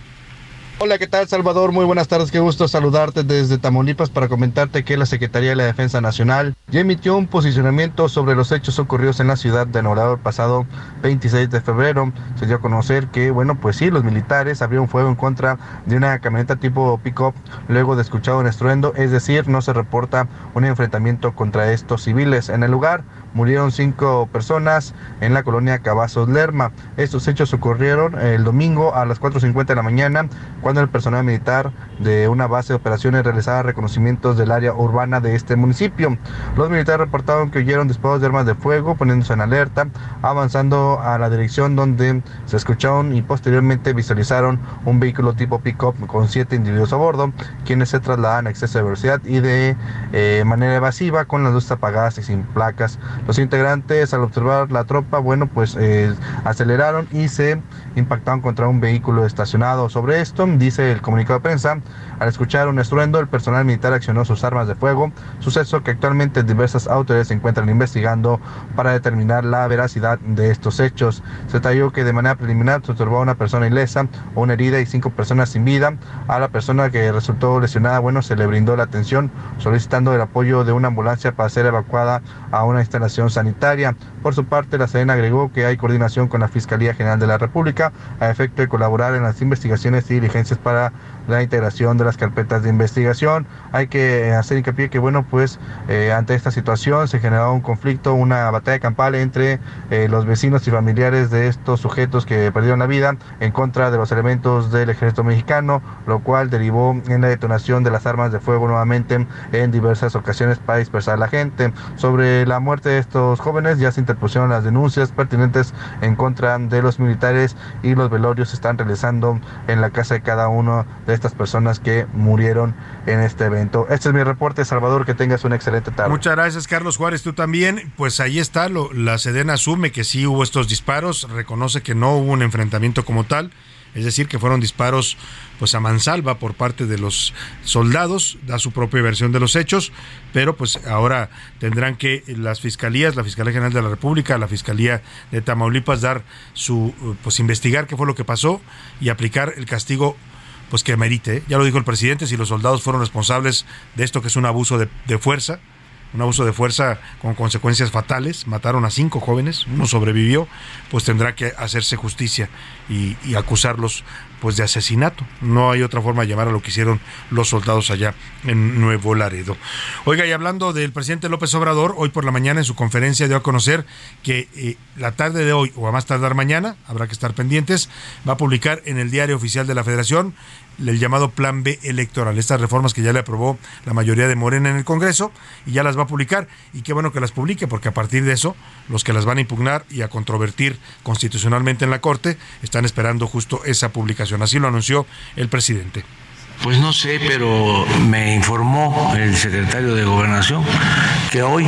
Hola, ¿qué tal Salvador? Muy buenas tardes, qué gusto saludarte desde Tamaulipas para comentarte que la Secretaría de la Defensa Nacional ya emitió un posicionamiento sobre los hechos ocurridos en la ciudad de Norado el pasado 26 de febrero. Se dio a conocer que, bueno, pues sí, los militares abrieron fuego en contra de una camioneta tipo pick-up luego de escuchar un estruendo, es decir, no se reporta un enfrentamiento contra estos civiles. En el lugar murieron cinco personas en la colonia Cavazos Lerma. Estos hechos ocurrieron el domingo a las 4.50 de la mañana cuando el personal militar de una base de operaciones realizaba reconocimientos del área urbana de este municipio. Los militares reportaron que oyeron disparos de armas de fuego, poniéndose en alerta, avanzando a la dirección donde se escucharon y posteriormente visualizaron un vehículo tipo pick-up con siete individuos a bordo, quienes se trasladan a exceso de velocidad y de eh, manera evasiva con las luces apagadas y sin placas. Los integrantes al observar la tropa, bueno, pues eh, aceleraron y se impactaron contra un vehículo estacionado. Sobre esto, dice el comunicado de prensa, al escuchar un estruendo, el personal militar accionó sus armas de fuego, suceso que actualmente diversas autoridades se encuentran investigando para determinar la veracidad de estos hechos. Se detalló que de manera preliminar se observó a una persona ilesa una herida y cinco personas sin vida. A la persona que resultó lesionada, bueno, se le brindó la atención solicitando el apoyo de una ambulancia para ser evacuada a una instalación sanitaria. Por su parte, la Sedena agregó que hay coordinación con la Fiscalía General de la República a efecto de colaborar en las investigaciones y diligencias para la integración de las carpetas de investigación. Hay que hacer hincapié que, bueno, pues eh, ante esta situación se generó un conflicto, una batalla campal entre eh, los vecinos y familiares de estos sujetos que perdieron la vida en contra de los elementos del ejército mexicano, lo cual derivó en la detonación de las armas de fuego nuevamente en diversas ocasiones para dispersar a la gente. Sobre la muerte de estos jóvenes ya se interpusieron las denuncias pertinentes en contra de los militares y los velorios se están realizando en la casa de cada uno de estas personas que murieron en este evento. Este es mi reporte, Salvador, que tengas una excelente tarde. Muchas gracias, Carlos Juárez, tú también. Pues ahí está, lo, la Sedena asume que sí hubo estos disparos, reconoce que no hubo un enfrentamiento como tal, es decir, que fueron disparos pues a mansalva por parte de los soldados, da su propia versión de los hechos, pero pues ahora tendrán que las fiscalías, la Fiscalía General de la República, la Fiscalía de Tamaulipas dar su pues investigar qué fue lo que pasó y aplicar el castigo pues que merite. Ya lo dijo el presidente, si los soldados fueron responsables de esto que es un abuso de fuerza, un abuso de fuerza con consecuencias fatales, mataron a cinco jóvenes, uno sobrevivió, pues tendrá que hacerse justicia y, acusarlos pues de asesinato. No hay otra forma de llamar a lo que hicieron los soldados allá en Nuevo Laredo. Oiga, y hablando del presidente López Obrador, hoy por la mañana en su conferencia dio a conocer que eh, la tarde de hoy o a más tardar mañana, habrá que estar pendientes, va a publicar en el diario oficial de la Federación el llamado Plan B electoral, estas reformas que ya le aprobó la mayoría de Morena en el Congreso y ya las va a publicar. Y qué bueno que las publique, porque a partir de eso, los que las van a impugnar y a controvertir constitucionalmente en la Corte están esperando justo esa publicación. Así lo anunció el presidente. Pues no sé, pero me informó el secretario de Gobernación que hoy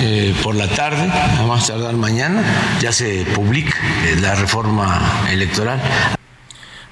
eh, por la tarde, a más tardar mañana, ya se publica eh, la reforma electoral.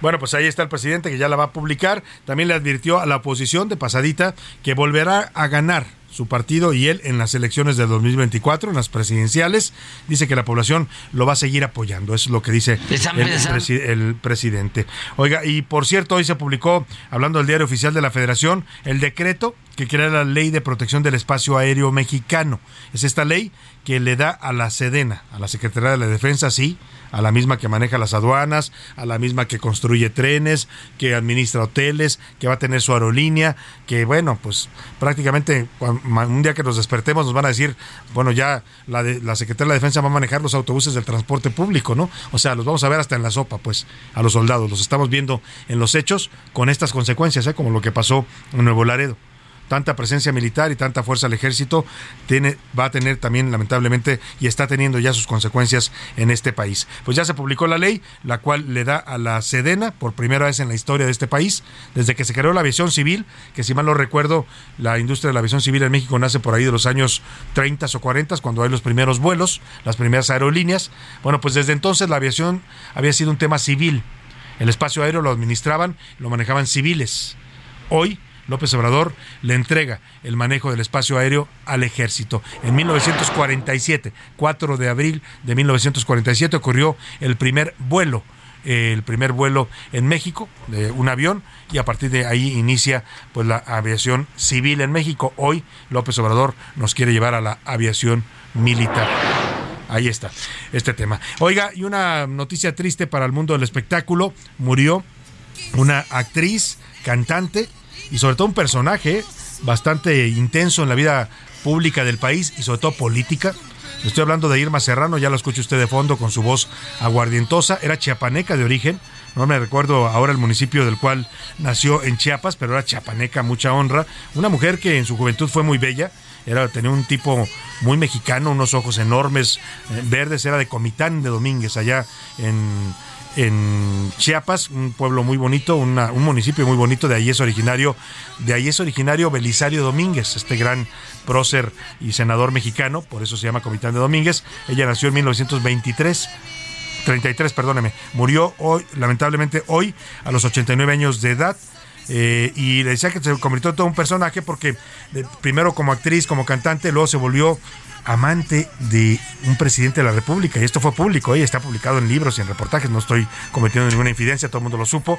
Bueno, pues ahí está el presidente que ya la va a publicar. También le advirtió a la oposición de pasadita que volverá a ganar su partido y él en las elecciones del 2024, en las presidenciales. Dice que la población lo va a seguir apoyando. Eso es lo que dice el, presi el, presidente. Oiga, y por cierto, hoy se publicó, hablando del diario oficial de la Federación, el decreto que crea la ley de protección del espacio aéreo mexicano. Es esta ley que le da a la Sedena, a la Secretaría de la Defensa, sí, a la misma que maneja las aduanas, a la misma que construye trenes, que administra hoteles, que va a tener su aerolínea, que bueno, pues prácticamente un día que nos despertemos nos van a decir, bueno, ya la, de, la Secretaría de la Defensa va a manejar los autobuses del transporte público, ¿no? O sea, los vamos a ver hasta en la sopa, pues, a los soldados, los estamos viendo en los hechos con estas consecuencias, ¿eh? como lo que pasó en Nuevo Laredo tanta presencia militar y tanta fuerza del ejército tiene, va a tener también lamentablemente y está teniendo ya sus consecuencias en este país. Pues ya se publicó la ley, la cual le da a la Sedena, por primera vez en la historia de este país, desde que se creó la aviación civil, que si mal no recuerdo, la industria de la aviación civil en México nace por ahí de los años 30 o 40, cuando hay los primeros vuelos, las primeras aerolíneas. Bueno, pues desde entonces la aviación había sido un tema civil. El espacio aéreo lo administraban, lo manejaban civiles. Hoy López Obrador le entrega el manejo del espacio aéreo al ejército. En 1947, 4 de abril de 1947, ocurrió el primer vuelo el primer vuelo en México de un avión y a partir de ahí inicia pues la aviación civil en México. Hoy López Obrador nos quiere llevar a la aviación militar. Ahí está este tema. Oiga, y una noticia triste para el mundo del espectáculo, murió una actriz, cantante, y sobre todo un personaje bastante intenso en la vida pública del país y sobre todo política. Estoy hablando de Irma Serrano, ya lo escucha usted de fondo con su voz aguardientosa, era chiapaneca de origen, no me recuerdo ahora el municipio del cual nació en Chiapas, pero era chiapaneca, mucha honra, una mujer que en su juventud fue muy bella, era tenía un tipo muy mexicano, unos ojos enormes, eh, verdes, era de Comitán de Domínguez, allá en en Chiapas, un pueblo muy bonito, un municipio muy bonito, de ahí es originario, de ahí es originario Belisario Domínguez, este gran prócer y senador mexicano, por eso se llama Comitán de Domínguez. Ella nació en 1923. 33, perdóneme, murió hoy, lamentablemente hoy, a los 89 años de edad. Eh, y le decía que se convirtió en todo un personaje porque eh, primero como actriz, como cantante, luego se volvió amante de un presidente de la República, y esto fue público, y está publicado en libros y en reportajes, no estoy cometiendo ninguna infidencia, todo el mundo lo supo,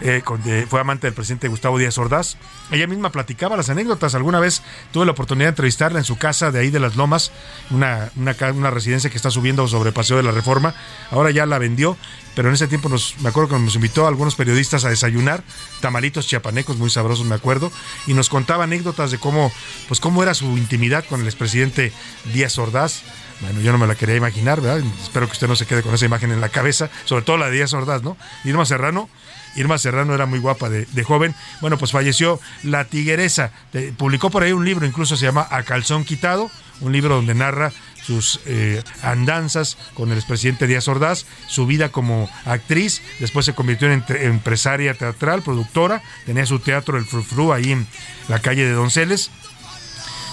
eh, fue amante del presidente Gustavo Díaz Ordaz. Ella misma platicaba las anécdotas, alguna vez tuve la oportunidad de entrevistarla en su casa de ahí de las Lomas, una, una, una residencia que está subiendo sobre Paseo de la Reforma, ahora ya la vendió, pero en ese tiempo nos, me acuerdo que nos invitó a algunos periodistas a desayunar, tamalitos chiapanecos muy sabrosos, me acuerdo, y nos contaba anécdotas de cómo, pues cómo era su intimidad con el expresidente Díaz Ordaz, Bueno, yo no me la quería imaginar, ¿verdad? Espero que usted no se quede con esa imagen en la cabeza, sobre todo la de Díaz Ordaz, ¿no? Irma Serrano. Irma Serrano era muy guapa de, de joven. Bueno, pues falleció La Tigueresa. Eh, publicó por ahí un libro, incluso se llama A Calzón Quitado, un libro donde narra sus eh, andanzas con el expresidente Díaz Ordaz, su vida como actriz, después se convirtió en empresaria teatral, productora, tenía su teatro El Frufru ahí en la calle de Donceles,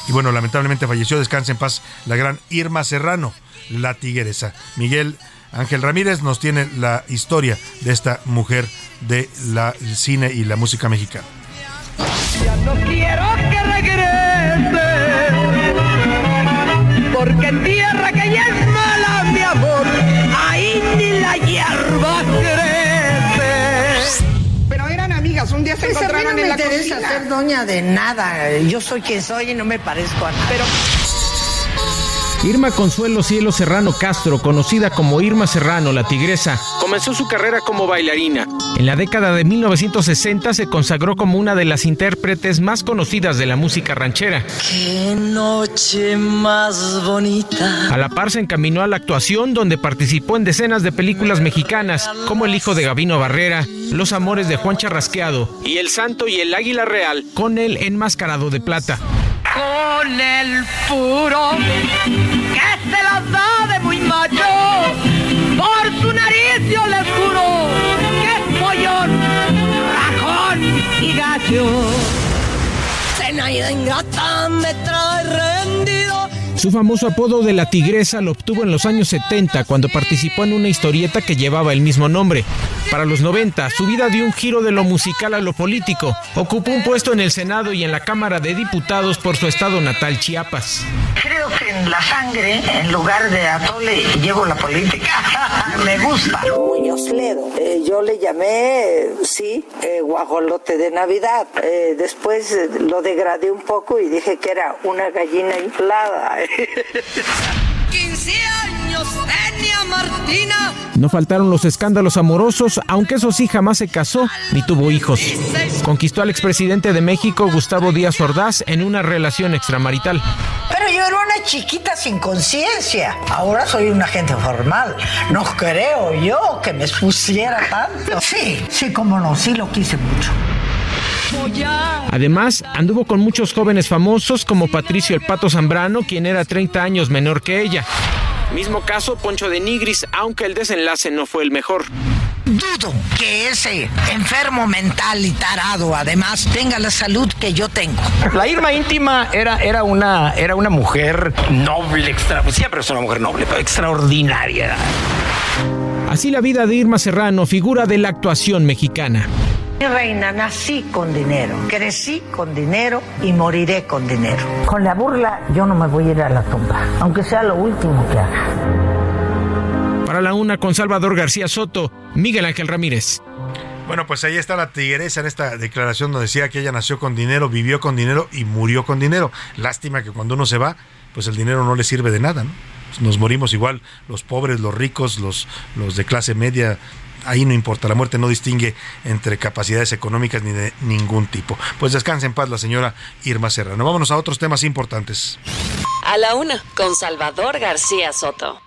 y bueno, lamentablemente falleció, descansa en paz, la gran Irma Serrano, la tigueresa. Miguel Ángel Ramírez nos tiene la historia de esta mujer de la el cine y la música mexicana. Ya no quiero que porque en tierra que ya es mala, mi amor, ahí ni la hierba crece. Pero eran amigas, un día se Pues a mí encontraron no en me la interesa cocina. ser doña de nada. Yo soy quien soy y no me parezco a Pero Irma Consuelo Cielo Serrano Castro, conocida como Irma Serrano, la tigresa, comenzó su carrera como bailarina. En la década de 1960 se consagró como una de las intérpretes más conocidas de la música ranchera. Qué noche más bonita. A la par se encaminó a la actuación donde participó en decenas de películas mexicanas como El hijo de Gavino Barrera, Los amores de Juan Charrasqueado y El santo y el águila real con el enmascarado de plata. Con el puro que se las da de muy macho, por su nariz yo les juro que es pollón, rajón y gacho. Zenaida ingrata me trae rendido. Su famoso apodo de la tigresa lo obtuvo en los años 70 cuando participó en una historieta que llevaba el mismo nombre. Para los 90, su vida dio un giro de lo musical a lo político. Ocupó un puesto en el Senado y en la Cámara de Diputados por su estado natal, Chiapas. Creo que en la sangre, en lugar de atole, llevo la política. me gusta. Muñoz Ledo. Eh, yo le llamé, sí, eh, guajolote de Navidad. Eh, después lo degradé un poco y dije que era una gallina inflada. 15 años No faltaron los escándalos amorosos, aunque eso sí jamás se casó ni tuvo hijos. Conquistó al expresidente de México, Gustavo Díaz Ordaz, en una relación extramarital. Pero yo era una chiquita sin conciencia. Ahora soy una gente formal. No creo yo que me expusiera tanto. Sí, sí, como no, sí lo quise mucho. Además, anduvo con muchos jóvenes famosos como Patricio el Pato Zambrano, quien era 30 años menor que ella. Mismo caso Poncho de Nigris, aunque el desenlace no fue el mejor. Dudo que ese enfermo mental y tarado además tenga la salud que yo tengo. La Irma íntima era, era, una, era una mujer noble, extra, siempre es una mujer noble, pero extraordinaria. Así la vida de Irma Serrano, figura de la actuación mexicana. Mi reina, nací con dinero, crecí con dinero y moriré con dinero. Con la burla yo no me voy a ir a la tumba, aunque sea lo último que haga. Para la una con Salvador García Soto, Miguel Ángel Ramírez. Bueno, pues ahí está la tigresa en esta declaración donde decía que ella nació con dinero, vivió con dinero y murió con dinero. Lástima que cuando uno se va, pues el dinero no le sirve de nada, ¿no? Nos morimos igual, los pobres, los ricos, los, los de clase media, ahí no importa, la muerte no distingue entre capacidades económicas ni de ningún tipo. Pues descanse en paz la señora Irma Serrano. Vámonos a otros temas importantes. A la una, con Salvador García Soto.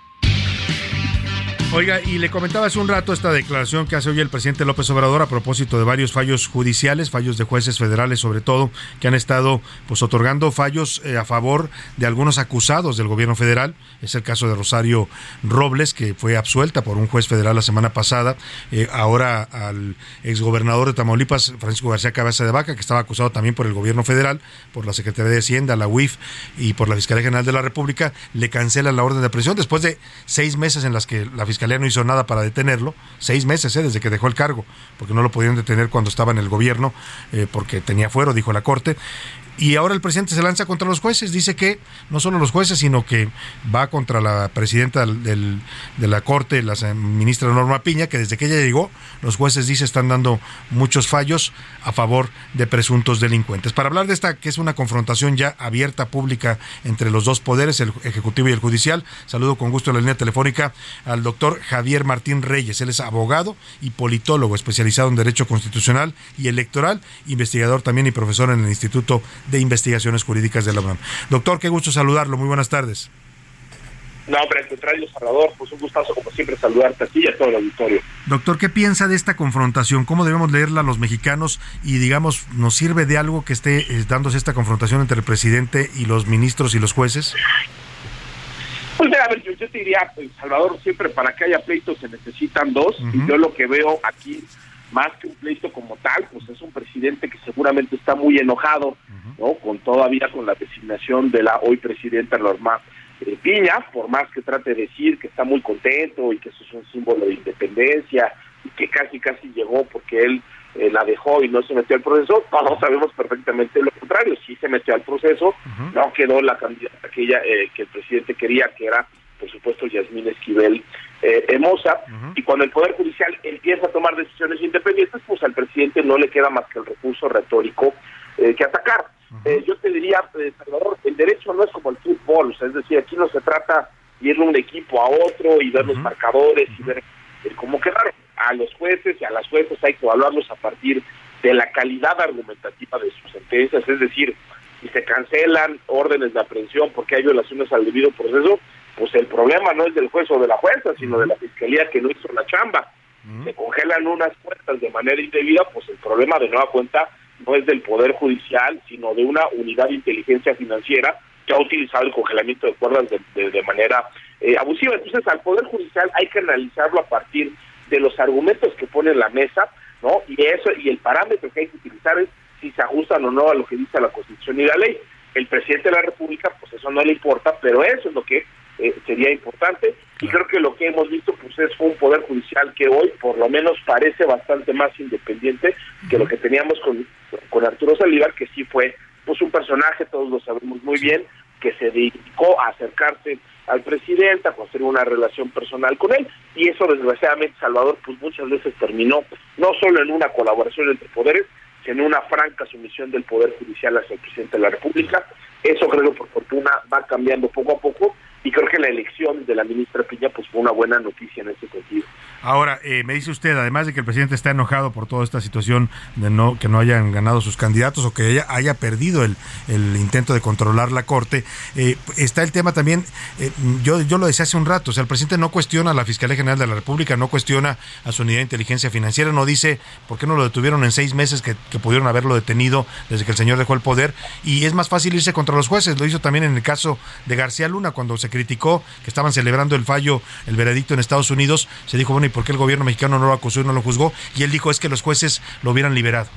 Oiga, y le comentaba hace un rato esta declaración que hace hoy el presidente López Obrador a propósito de varios fallos judiciales, fallos de jueces federales sobre todo, que han estado pues otorgando fallos eh, a favor de algunos acusados del gobierno federal. Es el caso de Rosario Robles, que fue absuelta por un juez federal la semana pasada. Eh, ahora al exgobernador de Tamaulipas, Francisco García Cabeza de Vaca, que estaba acusado también por el gobierno federal, por la Secretaría de Hacienda, la UIF y por la Fiscalía General de la República, le cancelan la orden de prisión después de seis meses en las que la Fiscalía no hizo nada para detenerlo, seis meses eh, desde que dejó el cargo, porque no lo podían detener cuando estaba en el gobierno, eh, porque tenía fuero, dijo la Corte. Y ahora el presidente se lanza contra los jueces, dice que no solo los jueces, sino que va contra la presidenta del- de la Corte, la ministra Norma Piña, que desde que ella llegó, los jueces, dice, están dando muchos fallos a favor de presuntos delincuentes. Para hablar de esta, que es una confrontación ya abierta, pública, entre los dos poderes, el Ejecutivo y el Judicial, saludo con gusto en la línea telefónica al doctor Javier Martín Reyes. Él es abogado y politólogo especializado en Derecho Constitucional y Electoral, investigador también y profesor en el Instituto de Investigaciones Jurídicas de la UNAM. Doctor, qué gusto saludarlo. Muy buenas tardes. No, pero al contrario, Salvador, pues un gustazo como siempre saludarte a ti y a todo el auditorio. Doctor, ¿qué piensa de esta confrontación? ¿Cómo debemos leerla los mexicanos? Y digamos, ¿nos sirve de algo que esté eh, dándose esta confrontación entre el presidente y los ministros y los jueces? Pues mira, a ver, yo, yo te diría, pues, Salvador, siempre para que haya pleitos se necesitan dos, y yo lo que veo aquí, más que un pleito como tal, pues es un presidente que seguramente está muy enojado, ¿no? Con todavía con la designación de la hoy presidenta Norma eh, Piña, por más que trate de decir que está muy contento y que eso es un símbolo de independencia y que casi casi llegó porque él eh, la dejó y no se metió al proceso, todos sabemos perfectamente lo contrario, sí se metió al proceso, no quedó la candidata que, ella, eh, que el presidente quería, que era, por supuesto, Yasmín Esquivel eh, Hermosa, y cuando el Poder Judicial empieza a tomar decisiones independientes, pues al presidente no le queda más que el recurso retórico eh, que atacar. Eh, yo te diría, eh, Salvador, el derecho no es como el fútbol, o sea, es decir, aquí no se trata de ir de un equipo a otro y ver los marcadores y ver cómo quedaron. A los jueces y a las jueces hay que evaluarlos a partir de la calidad argumentativa de sus sentencias, es decir, si se cancelan órdenes de aprehensión porque hay violaciones al debido proceso, pues el problema no es del juez o de la jueza, sino de la fiscalía que no hizo la chamba. Se congelan unas cuentas de manera indebida, pues el problema de nueva cuenta no es del Poder Judicial, sino de una unidad de inteligencia financiera que ha utilizado el congelamiento de cuerdas de, de- de manera eh, abusiva. Entonces, al Poder Judicial hay que analizarlo a partir de los argumentos que pone en la mesa, ¿no? Y eso y el parámetro que hay que utilizar es si se ajustan o no a lo que dice la Constitución y la ley. El presidente de la República, pues eso no le importa, pero eso es lo que eh, sería importante. Y creo que lo que hemos visto, pues es un poder judicial que hoy, por lo menos, parece bastante más independiente que lo que teníamos con, con Arturo Salivar, que sí fue, pues un personaje, todos lo sabemos muy bien, que se dedicó a acercarse al presidente, a construir una relación personal con él, y eso desgraciadamente Salvador pues muchas veces terminó no solo en una colaboración entre poderes, sino en una franca sumisión del Poder Judicial hacia el presidente de la República. Eso creo que por fortuna va cambiando poco a poco, y creo que la elección de la ministra Piña pues fue una buena noticia en ese sentido. Ahora, eh, me dice usted, además de que el presidente está enojado por toda esta situación de no que no hayan ganado sus candidatos o que haya, haya perdido el, el intento de controlar la corte, eh, está el tema también, eh, yo, yo lo decía hace un rato, o sea, el presidente no cuestiona a la Fiscalía General de la República, no cuestiona a su unidad de inteligencia financiera, no dice por qué no lo detuvieron en seis meses que, que pudieron haberlo detenido desde que el señor dejó el poder, y es más fácil irse contra los jueces, lo hizo también en el caso de García Luna, cuando se criticó que estaban celebrando el fallo, el veredicto en Estados Unidos, se dijo, bueno, ¿y por qué el gobierno mexicano no lo acusó y no lo juzgó? Y él dijo, es que los jueces lo hubieran liberado.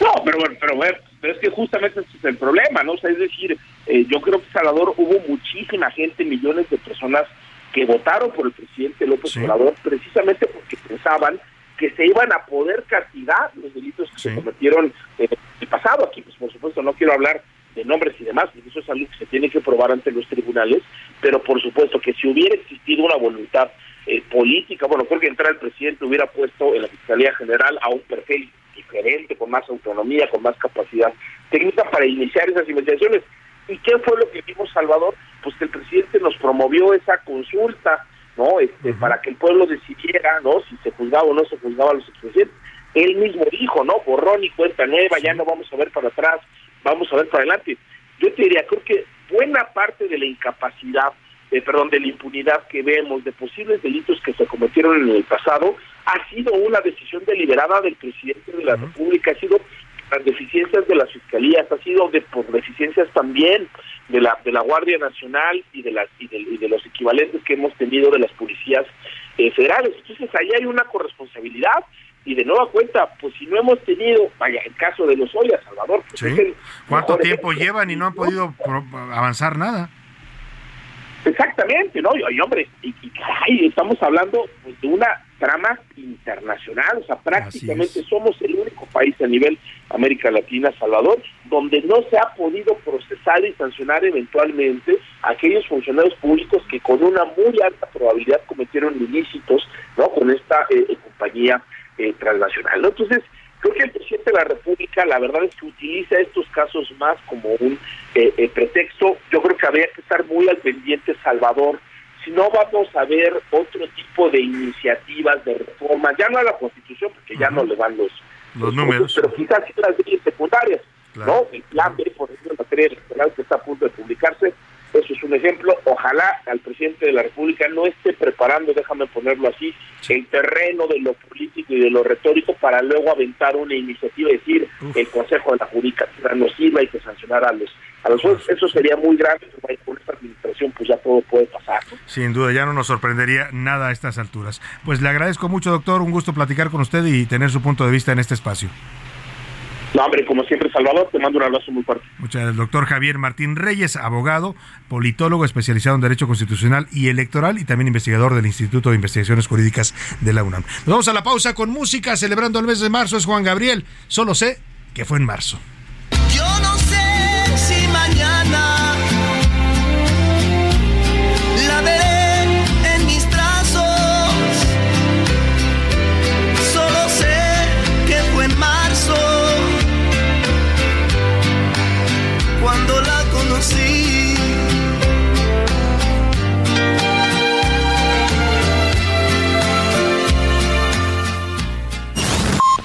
No, pero bueno, pero, pero es que justamente ese es el problema, ¿no? O sea, es decir, eh, yo creo que Salvador hubo muchísima gente, millones de personas que votaron por el presidente López Obrador precisamente porque pensaban que se iban a poder castigar los delitos que se cometieron en el pasado. Aquí, pues por supuesto, no quiero hablar de nombres y demás, porque eso es algo que se tiene que probar ante los tribunales, pero por supuesto que si hubiera existido una voluntad eh, política, bueno, creo que entrar el presidente hubiera puesto en la Fiscalía General a un perfil diferente, con más autonomía, con más capacidad técnica para iniciar esas investigaciones. ¿Y qué fue lo que vimos, Salvador? Pues que el presidente nos promovió esa consulta, ¿no? Este, Para que el pueblo decidiera, ¿no? Si se juzgaba o no se juzgaba a los expresidentes. Él mismo dijo, ¿no? Borrón y cuenta nueva, ya no vamos a ver para atrás, vamos a ver para adelante. Yo te diría, creo que buena parte de la incapacidad, eh, perdón, de la impunidad que vemos de posibles delitos que se cometieron en el pasado, ha sido una decisión deliberada del presidente de la República, ha sido las deficiencias de las fiscalías, ha sido de por deficiencias también de la de la Guardia Nacional y de las y de, y de los equivalentes que hemos tenido de las policías eh, federales. Entonces ahí hay una corresponsabilidad y de nueva cuenta, pues si no hemos tenido, vaya, el caso de los Ollas, Salvador, pues es el ¿Cuánto tiempo ejemplo. llevan y no han podido avanzar nada? Exactamente, ¿no? Y, y, hombre, y, y, caray, estamos hablando pues, de una trama internacional, o sea, prácticamente somos el único país a nivel América Latina, Salvador, donde no se ha podido procesar y sancionar eventualmente a aquellos funcionarios públicos que con una muy alta probabilidad cometieron ilícitos, ¿no? Con esta eh, eh, compañía eh, transnacional, ¿no? Entonces, creo que el presidente de la República, la verdad es que utiliza estos casos más como un eh, eh, pretexto. Yo creo que habría que estar muy al pendiente, Salvador, si no vamos a ver otro tipo de iniciativas de reforma, ya no a la Constitución, porque ya no le van los, Los números. pero quizás sí las leyes secundarias, Claro. ¿no? El plan B, por ejemplo, en materia electoral que está a punto de publicarse, eso es un ejemplo. Ojalá al presidente de la República no esté preparando, déjame ponerlo así, el terreno de lo político y de lo retórico para luego aventar una iniciativa y decir el Consejo de la Judicatura no sirva, hay que sancionar a los a los jueces. Eso sería muy grave, pero con esta administración pues ya todo puede pasar. ¿no? Sin duda, ya no nos sorprendería nada a estas alturas. Pues le agradezco mucho, doctor, un gusto platicar con usted y tener su punto de vista en este espacio. No, hombre, como siempre, Salvador, te mando un abrazo muy fuerte. Muchas gracias, doctor Javier Martín Reyes, abogado, politólogo especializado en Derecho Constitucional y Electoral y también investigador del Instituto de Investigaciones Jurídicas de la UNAM. Nos vamos a la pausa con música, celebrando el mes de marzo, es Juan Gabriel. Solo sé que fue en marzo. Yo no sé si mañana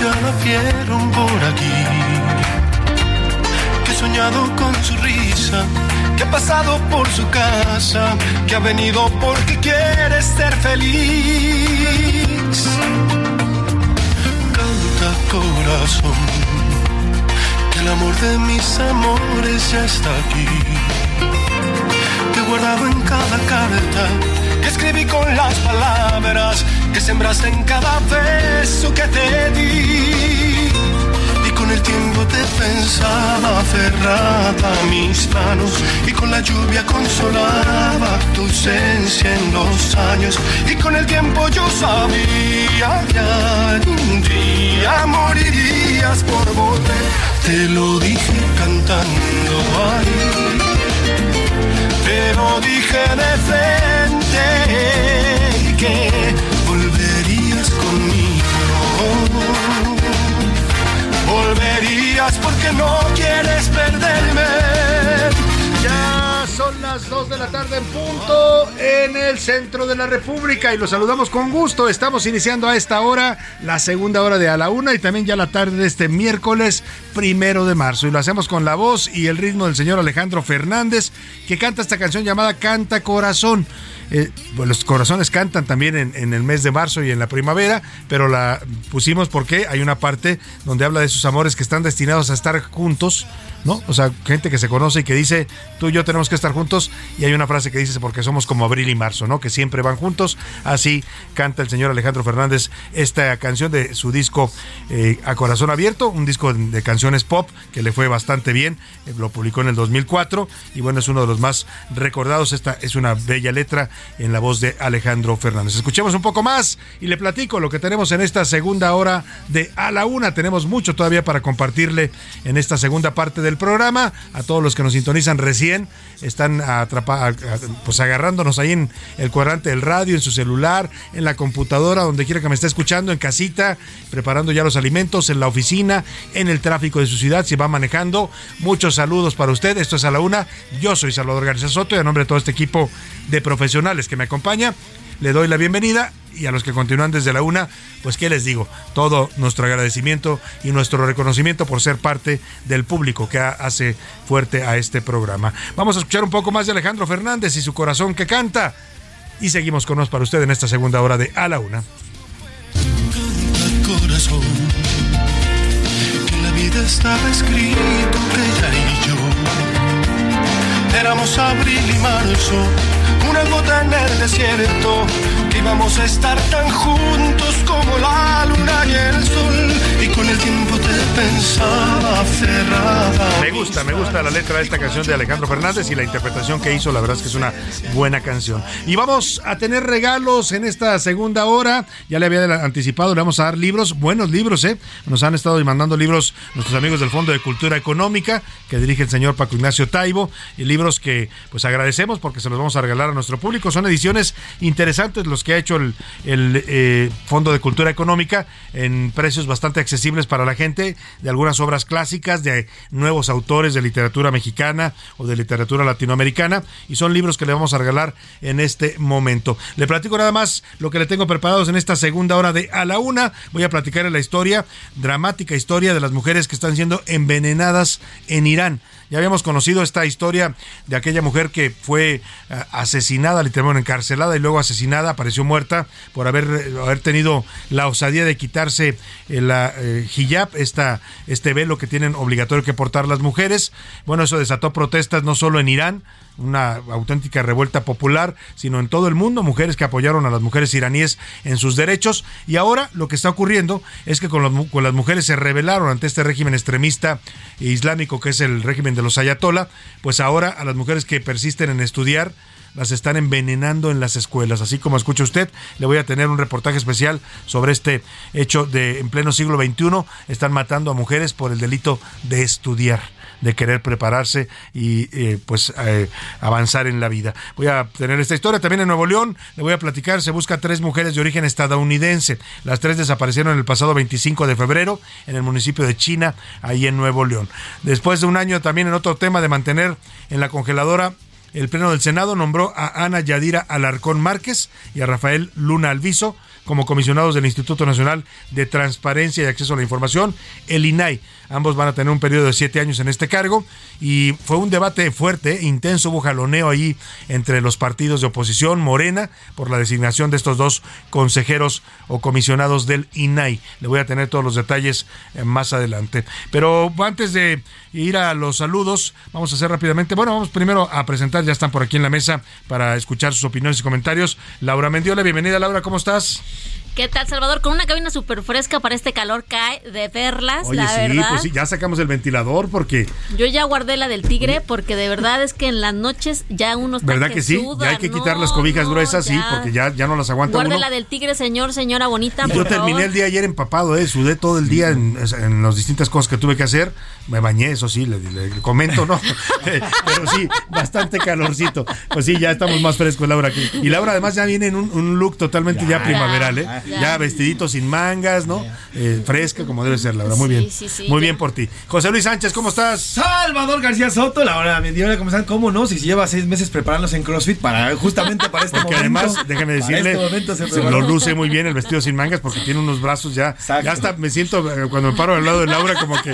Ya la vieron por aquí. Que he soñado con su risa, que ha pasado por su casa, que ha venido porque quiere ser feliz. Canta corazón, que el amor de mis amores ya está aquí. Que guardado en cada carta que escribí con las palabras que sembraste en cada beso que te di. Y con el tiempo te pensaba aferrada a mis manos y con la lluvia consolaba tu ausencia en los años. Y con el tiempo yo sabía que algún día morirías por volver. Te lo dije cantando ahí te lo dije de frente que Volverías porque no quieres perderme. Las 2 de la tarde en punto en el centro de la República y los saludamos con gusto. Estamos iniciando a esta hora la segunda hora de a la una y también ya la tarde de este miércoles primero de marzo. Y lo hacemos con la voz y el ritmo del señor Alejandro Fernández que canta esta canción llamada Canta Corazón. Eh, los corazones cantan también en, el mes de marzo y en la primavera, pero la pusimos porque hay una parte donde habla de sus amores que están destinados a estar juntos, ¿no? O sea, gente que se conoce y que dice, tú y yo tenemos que estar juntos, y hay una frase que dice, porque somos como abril y marzo, ¿no? Que siempre van juntos. Así canta el señor Alejandro Fernández esta canción de su disco eh, A Corazón Abierto, un disco de canciones pop que le fue bastante bien, eh, lo publicó en el 2004, y bueno, es uno de los más recordados. Esta es una bella letra en la voz de Alejandro Fernández. Escuchemos un poco más y le platico lo que tenemos en esta segunda hora de A la Una. Tenemos mucho todavía para compartirle en esta segunda parte del programa. A todos los que nos sintonizan recién, están pues agarrándonos ahí en el cuadrante del radio, en su celular, en la computadora, donde quiera que me esté escuchando, en casita, preparando ya los alimentos, en la oficina, en el tráfico de su ciudad, si va manejando. Muchos saludos para usted. Esto es A la Una. Yo soy Salvador García Soto y a nombre de todo este equipo de profesionales que me acompaña, le doy la bienvenida y a los que continúan desde la una, pues qué les digo, todo nuestro agradecimiento y nuestro reconocimiento por ser parte del público que hace fuerte a este programa. Vamos a escuchar un poco más de Alejandro Fernández y su corazón que canta y seguimos con nos para usted en esta segunda hora de A la una. abril y marzo una gota en el desierto, que íbamos a estar tan juntos como la luna y el sol. Y con el tiempo te pensaba cerrada. Me gusta, me gusta la letra de esta canción de Alejandro Fernández y la interpretación que hizo, la verdad es que es una buena canción. Y vamos a tener regalos en esta segunda hora. Ya le había anticipado, le vamos a dar libros, buenos libros, ¿eh? Nos han estado mandando libros nuestros amigos del Fondo de Cultura Económica, que dirige el señor Paco Ignacio Taibo, y libros que pues agradecemos porque se los vamos a regalar a nuestro público. Son ediciones interesantes los que ha hecho el, eh, Fondo de Cultura Económica en precios bastante accesibles para la gente, de algunas obras clásicas, de nuevos autores de literatura mexicana o de literatura latinoamericana, y son libros que le vamos a regalar en este momento. Le platico nada más lo que le tengo preparados en esta segunda hora de A la Una. Voy a platicar la historia, dramática historia de las mujeres que están siendo envenenadas en Irán. Ya habíamos conocido esta historia de aquella mujer que fue uh, asesinada, literalmente encarcelada y luego asesinada, apareció muerta por haber, haber tenido la osadía de quitarse el uh, hijab, esta, este velo que tienen obligatorio que portar las mujeres. Bueno, eso desató protestas no solo en Irán, una auténtica revuelta popular, sino en todo el mundo, mujeres que apoyaron a las mujeres iraníes en sus derechos. Y ahora lo que está ocurriendo es que con, las mujeres se rebelaron ante este régimen extremista e islámico que es el régimen de los ayatollah, pues ahora a las mujeres que persisten en estudiar, las están envenenando en las escuelas. Así como escucha usted, le voy a tener un reportaje especial sobre este hecho de en pleno siglo XXI. Están matando a mujeres por el delito de estudiar de querer prepararse y eh, pues eh, avanzar en la vida. Voy a tener esta historia también en Nuevo León. Le voy a platicar. Se busca tres mujeres de origen estadounidense. Las tres desaparecieron el pasado 25 de febrero en el municipio de China, ahí en Nuevo León. Después de un año también en otro tema de mantener en la congeladora el Pleno del Senado nombró a Ana Yadira Alarcón Márquez y a Rafael Luna Alviso como comisionados del Instituto Nacional de Transparencia y Acceso a la Información, el INAI. Ambos van a tener un periodo de siete años en este cargo y fue un debate fuerte, intenso, hubo jaloneo ahí entre los partidos de oposición, Morena, por la designación de estos dos consejeros o comisionados del INAI. Le voy a tener todos los detalles eh, más adelante. Pero antes de ir a los saludos, vamos a hacer rápidamente, bueno, vamos primero a presentar, ya están por aquí en la mesa para escuchar sus opiniones y comentarios. Laura Mendiola, bienvenida Laura, ¿cómo estás? ¿Qué tal, Salvador? Con una cabina súper fresca para este calor cae de perlas, Oye, la sí, verdad. pues sí, ya sacamos el ventilador porque... Yo ya guardé la del tigre porque de verdad es que en las noches ya uno está ¿Verdad que, sí? suda. ya hay que quitar No, las cobijas no, gruesas, sí, ya. porque ya, ya no las aguanta Guarde uno. la del tigre, señor, señora bonita, Y por Yo terminé el día ayer empapado, eh, sudé todo el día en, en las distintas cosas que tuve que hacer. Me bañé, eso sí, le, le comento, ¿no? Pero sí, bastante calorcito. Pues sí, ya estamos más frescos, Laura. aquí. Y Laura además ya viene en un, un look totalmente ya, primaveral, ¿eh? Ya. Ya, vestidito sin mangas, ¿no? Eh, fresca como debe ser, Laura. Muy bien. sí, sí, Muy ya. bien por ti. José Luis Sánchez, ¿cómo estás? Salvador García Soto, la hora Mendiola, ¿cómo están? ¿Cómo no? Si lleva seis meses preparándose en CrossFit para justamente para este Porque momento. además, déjame decirle, este se se lo luce muy bien el vestido sin mangas porque tiene unos brazos ya. Ya hasta me siento, eh, cuando me paro al lado de Laura, como que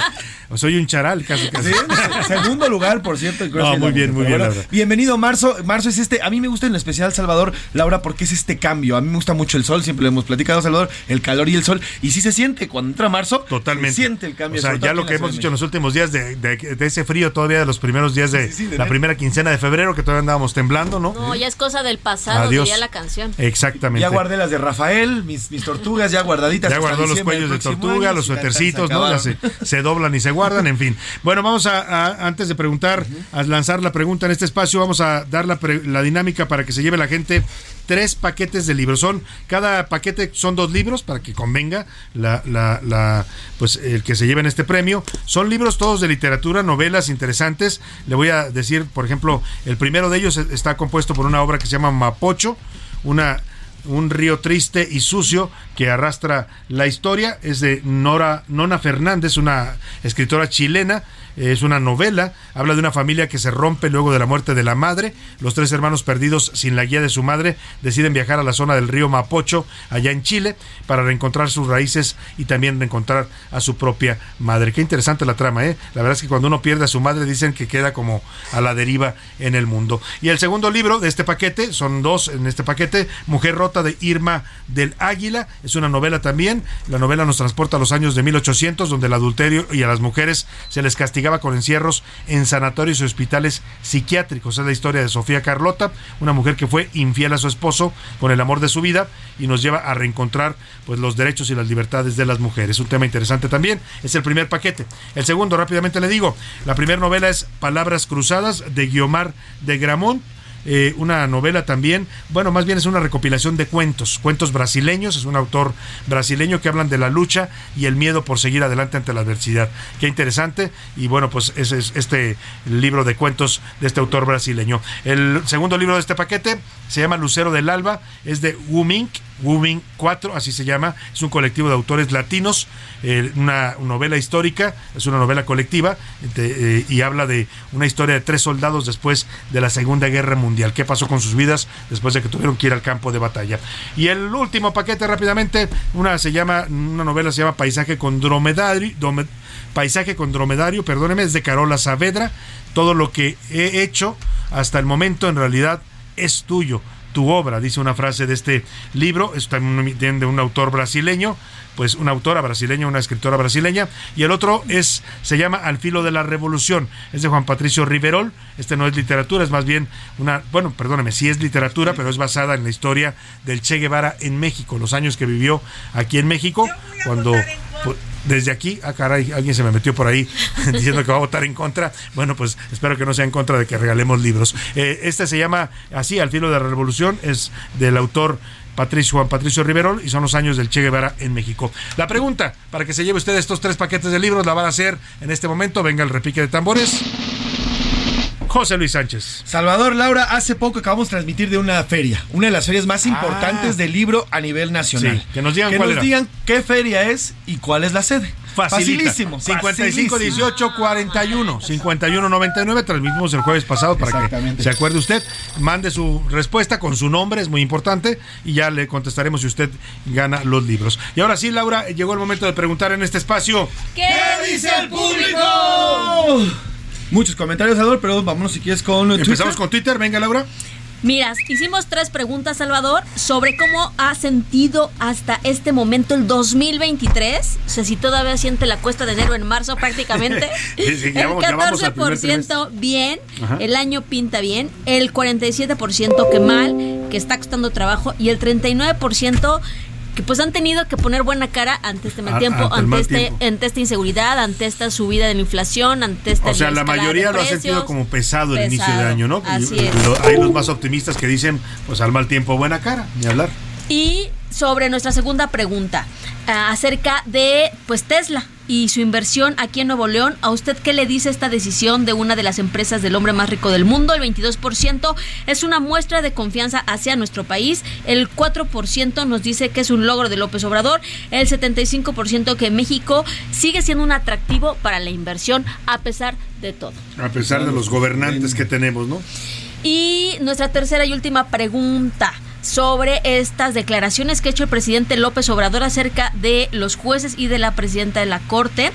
soy un charal casi casi. Sí, segundo lugar, por cierto. en No, CrossFit. muy bien, muy bien, bueno, Laura. Bienvenido, Marzo. Marzo es este. A mí me gusta en especial, Salvador, Laura, porque es este cambio. A mí me gusta mucho el sol, siempre lo hemos platicado, Salvador, el calor y el sol. Y sí se siente cuando entra marzo. Totalmente. Se siente el cambio. O sea, ya lo que hemos dicho en los últimos días de, de- de ese frío todavía de los primeros días de, sí, de la primera quincena de febrero, que todavía andábamos temblando, ¿no? No, ya es cosa del pasado, Adiós. diría la canción. Exactamente. Ya guardé las de Rafael, mis, mis tortugas ya guardaditas. Ya guardó los cuellos de tortuga, año, los suetercitos, ¿no? Ya se, doblan y se guardan, en fin. Bueno, vamos a, a- antes de preguntar, a lanzar la pregunta en este espacio, vamos a dar la, pre- la dinámica para que se lleve la gente tres paquetes de libros. Son, cada paquete son dos libros para que convenga la, la, pues el que se lleven este premio. Son libros todos de literatura, novelas interesantes. Le voy a decir, por ejemplo, el primero de ellos está compuesto por una obra que se llama Mapocho, una un río triste y sucio que arrastra la historia. Es de Nora, Nona Fernández, una escritora chilena. Es una novela, habla de una familia que se rompe luego de la muerte de la madre. Los tres hermanos perdidos sin la guía de su madre deciden viajar a la zona del río Mapocho, allá en Chile, para reencontrar sus raíces y también reencontrar a su propia madre. Qué interesante la trama, ¿eh? La verdad es que cuando uno pierde a su madre dicen que queda como a la deriva en el mundo. Y el segundo libro de este paquete, son dos en este paquete, Mujer Rota de Irma del Águila. Es una novela también. La novela nos transporta a los años de 1800, donde el adulterio y a las mujeres se les con encierros en sanatorios y hospitales psiquiátricos. Es la historia de Sofía Carlota, una mujer que fue infiel a su esposo con el amor de su vida y nos lleva a reencontrar pues los derechos y las libertades de las mujeres. Un tema interesante también. Es el primer paquete. El segundo, rápidamente le digo, la primera novela es Palabras Cruzadas de Guiomar de Gramont eh, una novela también, bueno, más bien es una recopilación de cuentos, cuentos brasileños, es un autor brasileño que hablan de la lucha y el miedo por seguir adelante ante la adversidad. Qué interesante, y bueno, pues ese es este libro de cuentos de este autor brasileño. El segundo libro de este paquete se llama Lucero del Alba, es de Wumink, Wuming 4, así se llama, es un colectivo de autores latinos, eh, una, novela histórica, es una novela colectiva eh, y habla de una historia de tres soldados después de la Segunda Guerra Mundial, qué pasó con sus vidas después de que tuvieron que ir al campo de batalla. Y el último paquete rápidamente, una se llama una novela se llama Paisaje con dromedario, Paisaje con dromedario, perdóneme, es de Carola Saavedra. Todo lo que he hecho hasta el momento en realidad es tuyo tu obra, dice una frase de este libro, es también de un autor brasileño, pues una autora brasileña, una escritora brasileña, y el otro es, se llama Al filo de la revolución, es de Juan Patricio Riverol, este no es literatura, es más bien una, bueno, perdóneme, sí es literatura, pero es basada en la historia del Che Guevara en México, los años que vivió aquí en México, cuando desde aquí, ah caray, alguien se me metió por ahí diciendo que va a votar en contra. Bueno, pues espero que no sea en contra de que regalemos libros. Eh, este se llama así, Al filo de la revolución, es del autor Patricio Juan Patricio Riverol y son los años del Che Guevara en México. La pregunta para que se lleve usted estos tres paquetes de libros la van a hacer en este momento. Venga el repique de tambores. José Luis Sánchez. Salvador Laura, hace poco acabamos de transmitir de una feria, una de las ferias más importantes del libro a nivel nacional. que nos digan que nos digan qué feria es y cuál es la sede. Facilísimo. 55 18 41 51 99. Transmitimos el jueves pasado para que se acuerde usted. Mande su respuesta con su nombre, es muy importante. Y ya le contestaremos si usted gana los libros. Y ahora sí, Laura, llegó el momento de preguntar en este espacio: ¿Qué dice el público? Muchos comentarios, Salvador, pero vámonos si quieres con Empezamos con Twitter, venga Laura. Mira, hicimos tres preguntas, Salvador, sobre cómo ha sentido hasta este momento el 2023. O sea, si todavía siente la cuesta de enero en marzo prácticamente. el 14% bien, el año pinta bien, el 47% que mal, que está costando trabajo, y el 39% que pues han tenido que poner buena cara ante este mal tiempo, ante, este, ante esta inseguridad, ante esta subida de la inflación, ante esta O sea, la mayoría lo ha sentido como pesado el inicio de año, ¿no? Así es. Hay los más optimistas que dicen, pues al mal tiempo buena cara, ni hablar. Y sobre nuestra segunda pregunta, ah, acerca de pues Tesla y su inversión aquí en Nuevo León. ¿A usted qué le dice esta decisión de una de las empresas del hombre más rico del mundo? El 22% es una muestra de confianza hacia nuestro país. El 4% nos dice que es un logro de López Obrador. El 75% que México sigue siendo un atractivo para la inversión a pesar de todo. A pesar de los gobernantes que tenemos, ¿no? Y nuestra tercera y última pregunta sobre estas declaraciones que ha hecho el presidente López Obrador acerca de los jueces y de la presidenta de la Corte,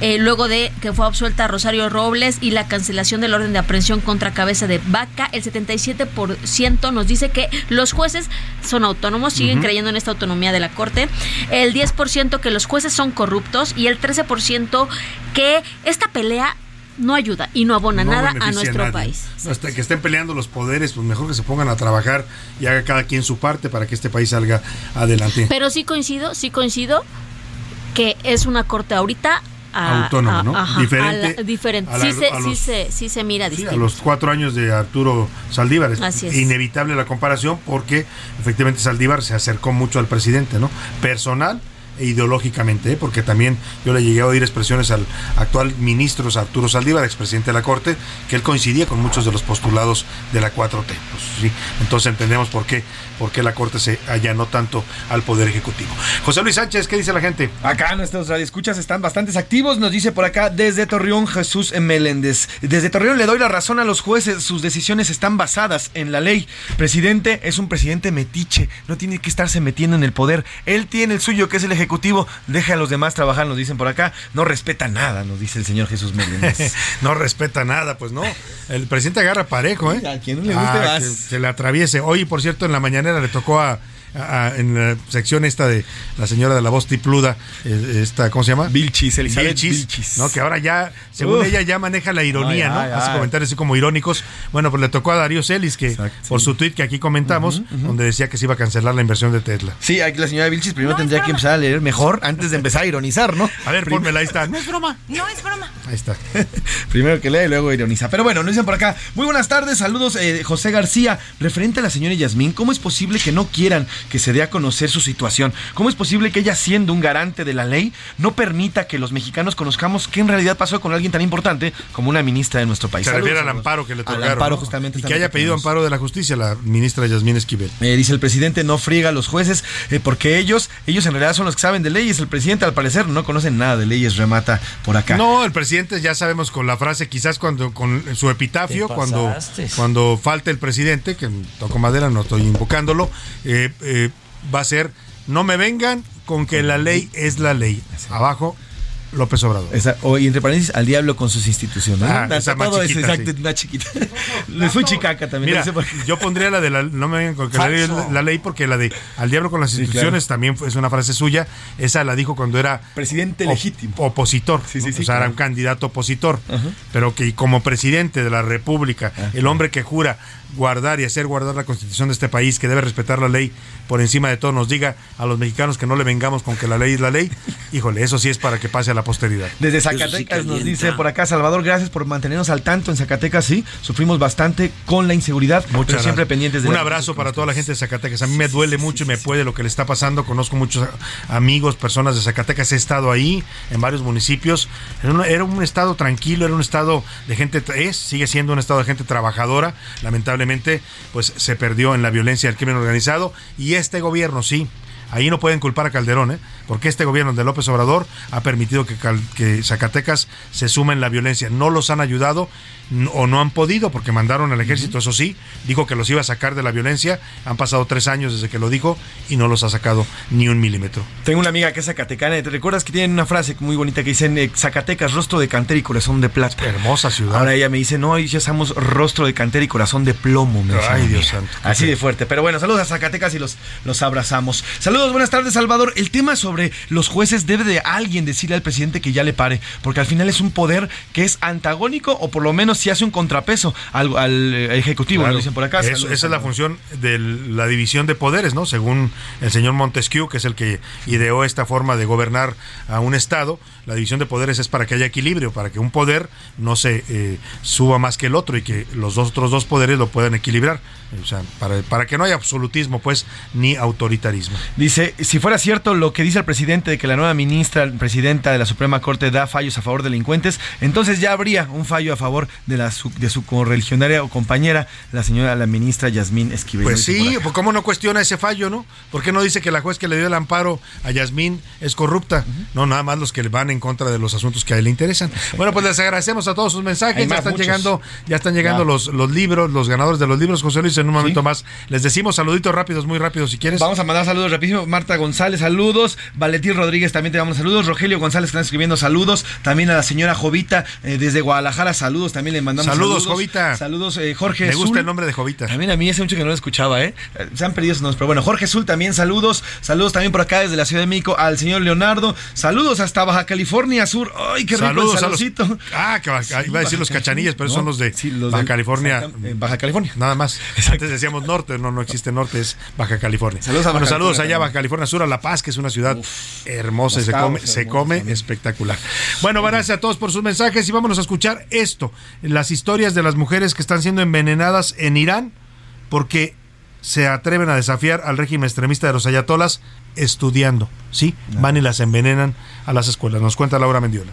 eh, luego de que fue absuelta Rosario Robles y la cancelación del orden de aprehensión contra cabeza de vaca, el 77% nos dice que los jueces son autónomos, siguen creyendo en esta autonomía de la Corte, el 10% que los jueces son corruptos y el 13% que esta pelea no ayuda y no abona nada a nuestro país. hasta que estén peleando los poderes, pues mejor que se pongan a trabajar y haga cada quien su parte para que este país salga adelante. Pero sí coincido, sí coincido que es una corte ahorita autónoma, ¿no? diferente. diferente. sí, se, sí, se, mira distinto. a los cuatro años de Arturo Saldívar. Es, inevitable la comparación porque efectivamente Saldívar se acercó mucho al presidente, ¿no? Personal ideológicamente, ¿eh? porque también yo le llegué a oír expresiones al actual ministro Arturo Saldívar, expresidente de la Corte, que él coincidía con muchos de los postulados de la 4T. Pues, ¿sí? Entonces entendemos por qué, por qué la Corte se allanó tanto al Poder Ejecutivo. José Luis Sánchez, ¿qué dice la gente? Acá nuestros radioescuchas están bastante activos, nos dice por acá desde Torreón Jesús Meléndez. Desde Torreón le doy la razón a los jueces, sus decisiones están basadas en la ley. Presidente es un presidente metiche, no tiene que estarse metiendo en el poder. Él tiene el suyo, que es el Ejecutivo deja a los demás trabajar, nos dicen por acá. No respeta nada, nos dice el señor Jesús Meléndez. no respeta nada, pues no. El presidente agarra parejo, ¿eh? A quien no le guste ah, se le atraviese. Hoy, por cierto, en la mañanera le tocó a a- a- en la sección esta de la señora de la voz tipluda, eh, esta, ¿cómo se llama? Vilchis, Elizabeth Vilchis, Vilchis. ¿no? Que ahora ya, según Uf. ella, ya maneja la ironía, Ay, ¿no? ay, Hace ay. comentarios así como irónicos. Bueno, pues le tocó a Darío Celis, que por su tweet que aquí comentamos, donde decía que se iba a cancelar la inversión de Tesla. Sí, aquí la señora Vilchis primero tendría que empezar a leer mejor antes de empezar a ironizar, ¿no? A ver, Prim- pónmela, ahí está. No es broma, no es broma. Ahí está. Primero que lee y luego ironiza. Pero bueno, nos dicen por acá. Muy buenas tardes, saludos eh, José García. Referente a la señora Yasmín, ¿cómo es posible que no quieran que se dé a conocer su situación? ¿Cómo es posible que ella, siendo un garante de la ley, no permita que los mexicanos conozcamos qué en realidad pasó con alguien tan importante como una ministra de nuestro país? Se refiere al amparo que le Al otorgaron. amparo, ¿no? justamente. Y que haya pedido tenemos. amparo de la justicia la ministra Yasmín Esquivel. Eh, dice el presidente no friega a los jueces eh, porque ellos, ellos en realidad son los que saben de leyes. El presidente al parecer no conocen nada de leyes, remata por acá. No, el presidente ya sabemos con la frase, quizás cuando con su epitafio, cuando, cuando falte el presidente, que toco madera, no estoy invocándolo, eh, eh, va a ser, no me vengan con que la ley es la ley. Abajo, López Obrador. Esa- o, y entre paréntesis, al diablo con sus instituciones. Ah, ¿no? esa más es exacto, sí. una chiquita. Le fui chicaca también. Mira, no sé por- yo pondría la de la, no me vengan con que la ley, es la, la ley porque la de al diablo con las Sí, instituciones claro. también es una frase suya. Esa la dijo cuando era presidente op- legítimo. opositor, Sí, sí, ¿no? sí, o sea, era un candidato opositor, pero que como presidente de la República, el hombre que jura guardar y hacer guardar la constitución de este país, que debe respetar la ley por encima de todo, nos diga a los mexicanos que no le vengamos con que la ley es la ley, híjole, eso sí es para que pase a la posteridad. Desde Zacatecas nos dice por acá, Salvador, gracias por mantenernos al tanto en Zacatecas, sí, sufrimos bastante con la inseguridad, pero Muchas siempre pendientes de Un abrazo para toda la gente de Zacatecas. A mí me duele mucho y me puede lo que le está pasando. Conozco muchos amigos, personas de Zacatecas. He estado ahí en varios municipios. Era un, era un estado tranquilo, era un estado de gente, es, sigue siendo un estado de gente trabajadora. Lamentablemente, pues se perdió en la violencia del crimen organizado. Y este gobierno, sí. Ahí no pueden culpar a Calderón, ¿eh? Porque este gobierno de López Obrador ha permitido que, Zacatecas se sume en la violencia. No los han ayudado o no han podido, porque mandaron al ejército, eso sí, dijo que los iba a sacar de la violencia. Han pasado tres años desde que lo dijo y no los ha sacado ni un milímetro. Tengo una amiga que es zacatecana te recuerdas que tienen una frase muy bonita que dicen eh, Zacatecas, rostro de cantera y corazón de plata. Hermosa ciudad. Ahora ella me dice, no, ya somos rostro de cantera y corazón de plomo. me Ay, Dios santo. Así de fuerte. Pero bueno, saludos a Zacatecas y los, los abrazamos. Saludos, buenas tardes, Salvador. El tema sobre los jueces debe de alguien decirle al presidente que ya le pare, porque al final es un poder que es antagónico o por lo menos si hace un contrapeso al, al, eh, ejecutivo, Claro. nos dicen por acá. Eso- Saludos, esa es la función de la división de poderes, ¿no? Según el señor Montesquieu, que es el que ideó esta forma de gobernar a un Estado, la división de poderes es para que haya equilibrio, para que un poder no se eh, suba más que el otro y que los dos, otros dos poderes lo puedan equilibrar. O sea, para, para que no haya absolutismo, pues, ni autoritarismo. Dice, si fuera cierto lo que dice el presidente de que la nueva ministra, presidenta de la Suprema Corte da fallos a favor de delincuentes, entonces ya habría un fallo a favor de la su, de su correligionaria o compañera, la señora, la ministra Yasmín Esquivel. Pues sí, pues ¿cómo no cuestiona ese fallo, no? ¿Por qué no dice que la juez que le dio el amparo a Yasmín es corrupta? No, nada más los que le van en contra de los asuntos que a él le interesan. Bueno, pues les agradecemos a todos sus mensajes. Ya están muchos. llegando, ya están llegando Ya. los, los libros, los ganadores de los libros, José Luis, en un momento más. Les decimos saluditos rápidos, muy rápidos si quieres. Vamos a mandar saludos rapidísimo. Marta González, saludos. Valentín Rodríguez también te damos saludos. Rogelio González están escribiendo saludos. También a la señora Jovita eh, desde Guadalajara, saludos. También le mandamos Saludos, saludos. Jovita. Saludos, eh, Jorge Me gusta Zul. el nombre de Jovita. También a mí hace mucho que no lo escuchaba, ¿eh? Eh, Se han perdido sus nombres. Pero bueno, Jorge Zul también saludos. Saludos también por acá desde la Ciudad de México al señor Leonardo. Saludos hasta Baja California Sur. ¡Ay, qué rico Saludos el los-! Ah, que va- iba a decir los cachanillas, pero No, son los de los Baja California. eh, Baja California. Nada más. Antes decíamos norte, no, no existe norte, es Baja California. Saludos a bueno, Baja saludos California allá a también. Baja California Sur, a La Paz, que es una ciudad hermosa se come, se come también. espectacular. Bueno, gracias a todos por sus mensajes y vámonos a escuchar esto, las historias de las mujeres que están siendo envenenadas en Irán porque se atreven a desafiar al régimen extremista de los ayatolas estudiando, ¿sí? Van y las envenenan a las escuelas. Nos cuenta Laura Mendiola.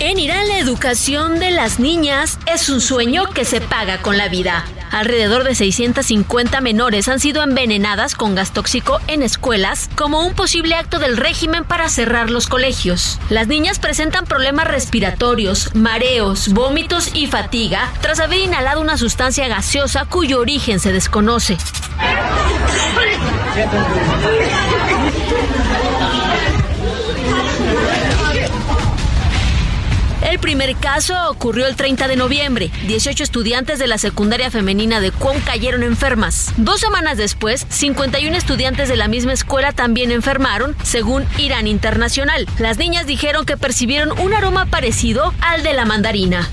En Irán la educación de las niñas es un sueño que se paga con la vida. Alrededor de 650 menores han sido envenenadas con gas tóxico en escuelas como un posible acto del régimen para cerrar los colegios. Las niñas presentan problemas respiratorios, mareos, vómitos y fatiga tras haber inhalado una sustancia gaseosa cuyo origen se desconoce. El primer caso ocurrió el 30 de noviembre. 18 estudiantes de la secundaria femenina de Cuon cayeron enfermas. Dos semanas después, 51 estudiantes de la misma escuela también enfermaron, según Irán Internacional. Las niñas dijeron que percibieron un aroma parecido al de la mandarina.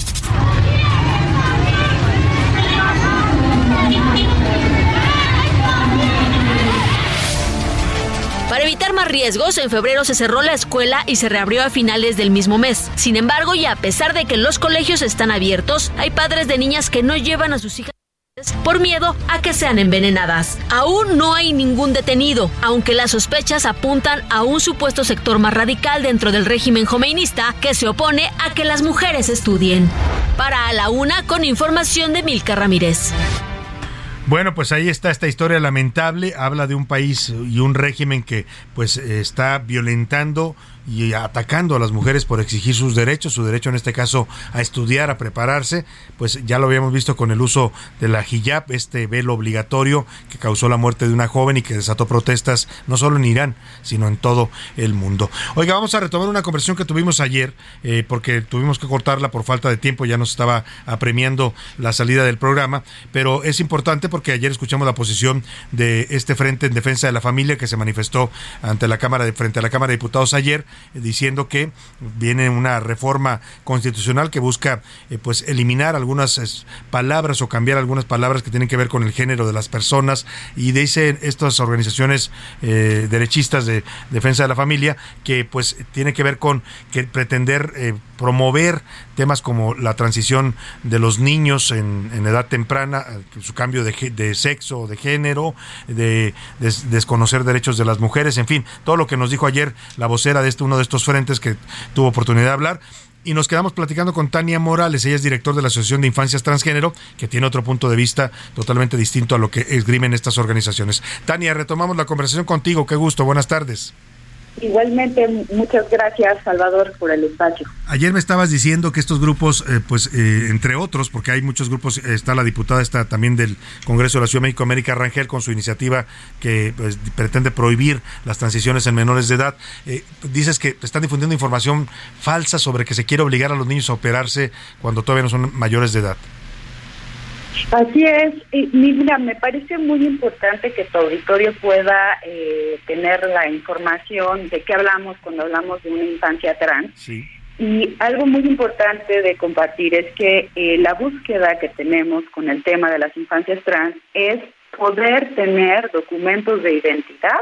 Para evitar más riesgos, en febrero se cerró la escuela y se reabrió a finales del mismo mes. Sin embargo, y a pesar de que los colegios están abiertos, hay padres de niñas que no llevan a sus hijas por miedo a que sean envenenadas. Aún no hay ningún detenido, aunque las sospechas apuntan a un supuesto sector más radical dentro del régimen jomeinista que se opone a que las mujeres estudien. Para a la una con información de Milka Ramírez. Bueno, pues ahí está esta historia lamentable. Habla de un país y un régimen que pues está violentando y atacando a las mujeres por exigir sus derechos, su derecho en este caso a estudiar, a prepararse, pues ya lo habíamos visto con el uso de la hijab, este velo obligatorio que causó la muerte de una joven y que desató protestas no solo en Irán, sino en todo el mundo. Oiga, vamos a retomar una conversación que tuvimos ayer, eh, porque tuvimos que cortarla por falta de tiempo, ya nos estaba apremiando la salida del programa, pero es importante porque ayer escuchamos la posición de este Frente en Defensa de la Familia que se manifestó ante la Cámara de, frente a la Cámara de Diputados ayer diciendo que viene una reforma constitucional que busca eh, pues eliminar algunas palabras o cambiar algunas palabras que tienen que ver con el género de las personas. Y dicen estas organizaciones eh, derechistas de defensa de la familia que pues tiene que ver con que pretender eh, promover temas como la transición de los niños en, edad temprana, su cambio de, de sexo, de género, de, desconocer derechos de las mujeres, en fin, todo lo que nos dijo ayer la vocera de este uno de estos frentes que tuvo oportunidad de hablar. Y nos quedamos platicando con Tania Morales, ella es director de la Asociación de Infancias Transgénero, que tiene otro punto de vista totalmente distinto a lo que esgrimen estas organizaciones. Tania, retomamos la conversación contigo, qué gusto, buenas tardes. Igualmente, muchas gracias, Salvador, por el espacio. Ayer me estabas diciendo que estos grupos, eh, pues eh, entre otros, porque hay muchos grupos, está la diputada está también del Congreso de la Ciudad de México, América Rangel, con su iniciativa que pues, pretende prohibir las transiciones en menores de edad. Eh, dices que están difundiendo información falsa sobre que se quiere obligar a los niños a operarse cuando todavía no son mayores de edad. Así es, y mira, me parece muy importante que tu auditorio pueda eh, tener la información de qué hablamos cuando hablamos de una infancia trans. Y algo muy importante de compartir es que eh, la búsqueda que tenemos con el tema de las infancias trans es poder tener documentos de identidad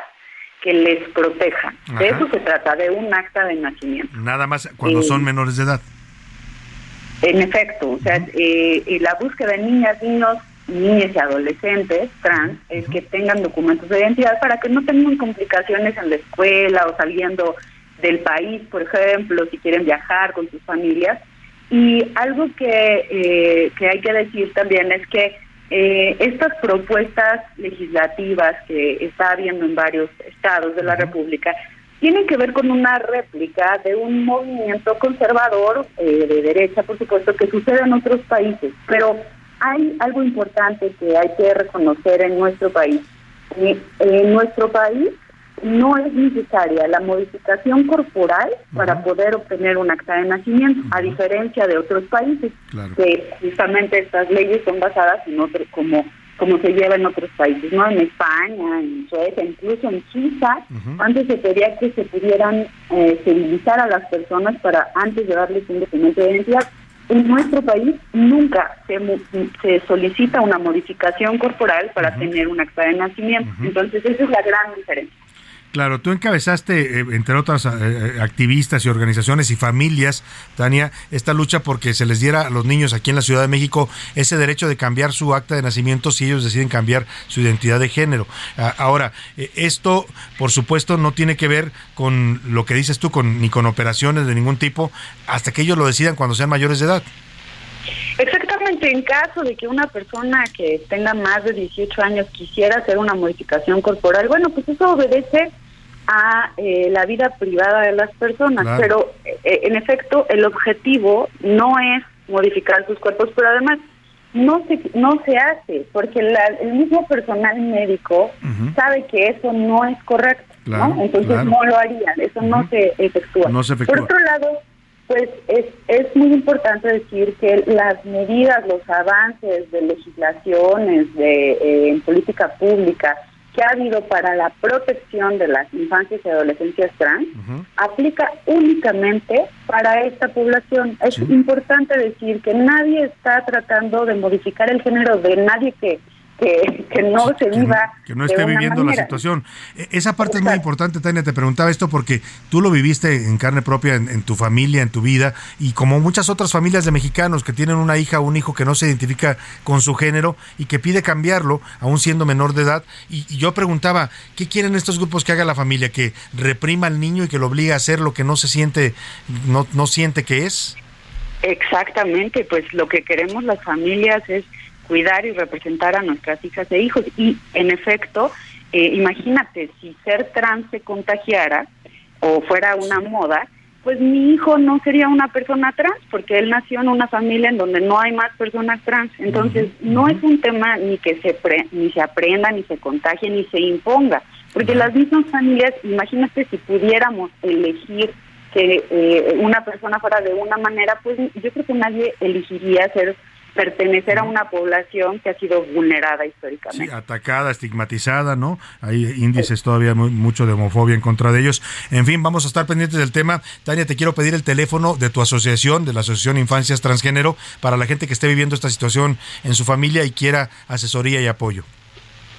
que les protejan. De eso se trata, de un acta de nacimiento. Nada más cuando son menores de edad. En efecto, o sea, eh, la búsqueda de niñas, niños, niñas y adolescentes trans es que tengan documentos de identidad para que no tengan complicaciones en la escuela o saliendo del país, por ejemplo, si quieren viajar con sus familias. Y algo que, eh, que hay que decir también es que eh, estas propuestas legislativas que está habiendo en varios estados de la República tienen que ver con una réplica de un movimiento conservador eh, de derecha, por supuesto, que sucede en otros países. Pero hay algo importante que hay que reconocer en nuestro país. En nuestro país no es necesaria la modificación corporal para poder obtener un acta de nacimiento, a diferencia de otros países, que justamente estas leyes son basadas en otros como como se lleva en otros países, ¿no? En España, en Suecia, incluso en Suiza, antes se pedía que se pudieran eh, civilizar a las personas para antes de darles un documento de identidad. En nuestro país nunca se, se solicita una modificación corporal para tener un acta de nacimiento. Entonces, esa es la gran diferencia. Claro, tú encabezaste, eh, entre otras eh, eh, activistas y organizaciones y familias, Tania, esta lucha porque se les diera a los niños aquí en la Ciudad de México ese derecho de cambiar su acta de nacimiento si ellos deciden cambiar su identidad de género. Ah, ahora, esto, por supuesto, no tiene que ver con lo que dices tú, con, ni con operaciones de ningún tipo, hasta que ellos lo decidan cuando sean mayores de edad. Exactamente, en caso de que una persona que tenga más de 18 años quisiera hacer una modificación corporal, bueno, pues eso obedece a eh, la vida privada de las personas, pero eh, en efecto el objetivo no es modificar sus cuerpos, pero además no se no se hace porque el mismo personal médico sabe que eso no es correcto, ¿no? Entonces no lo harían, eso no se efectúa. Por otro lado, Pues es, es muy importante decir que las medidas, los avances de legislaciones de, eh, en política pública que ha habido para la protección de las infancias y adolescencias trans aplica únicamente para esta población. Es importante decir que nadie está tratando de modificar el género de nadie que que, no se viva. Que no, esté viviendo la situación. E, esa parte es muy importante, Tania. Te preguntaba esto porque tú lo viviste en carne propia, en, tu familia, en tu vida, y como muchas otras familias de mexicanos que tienen una hija o un hijo que no se identifica con su género y que pide cambiarlo, aún siendo menor de edad. Y, yo preguntaba, ¿qué quieren estos grupos que haga la familia? ¿Que reprima al niño y que lo obligue a hacer lo que no se siente, no, no siente que es? Exactamente, pues lo que queremos las familias es cuidar y representar a nuestras hijas e hijos. Y en efecto, eh, imagínate, si ser trans se contagiara o fuera una moda, pues mi hijo no sería una persona trans, porque él nació en una familia en donde no hay más personas trans. Entonces, no es un tema ni que se ni se aprenda, ni se contagie, ni se imponga, porque las mismas familias, imagínate si pudiéramos elegir que eh, una persona fuera de una manera, pues yo creo que nadie elegiría ser pertenecer a una población que ha sido vulnerada históricamente. Sí, atacada, estigmatizada, ¿no? Hay índices todavía mucho de homofobia en contra de ellos. En fin, vamos a estar pendientes del tema. Tania, te quiero pedir el teléfono de tu asociación, de la Asociación Infancias Transgénero, para la gente que esté viviendo esta situación en su familia y quiera asesoría y apoyo.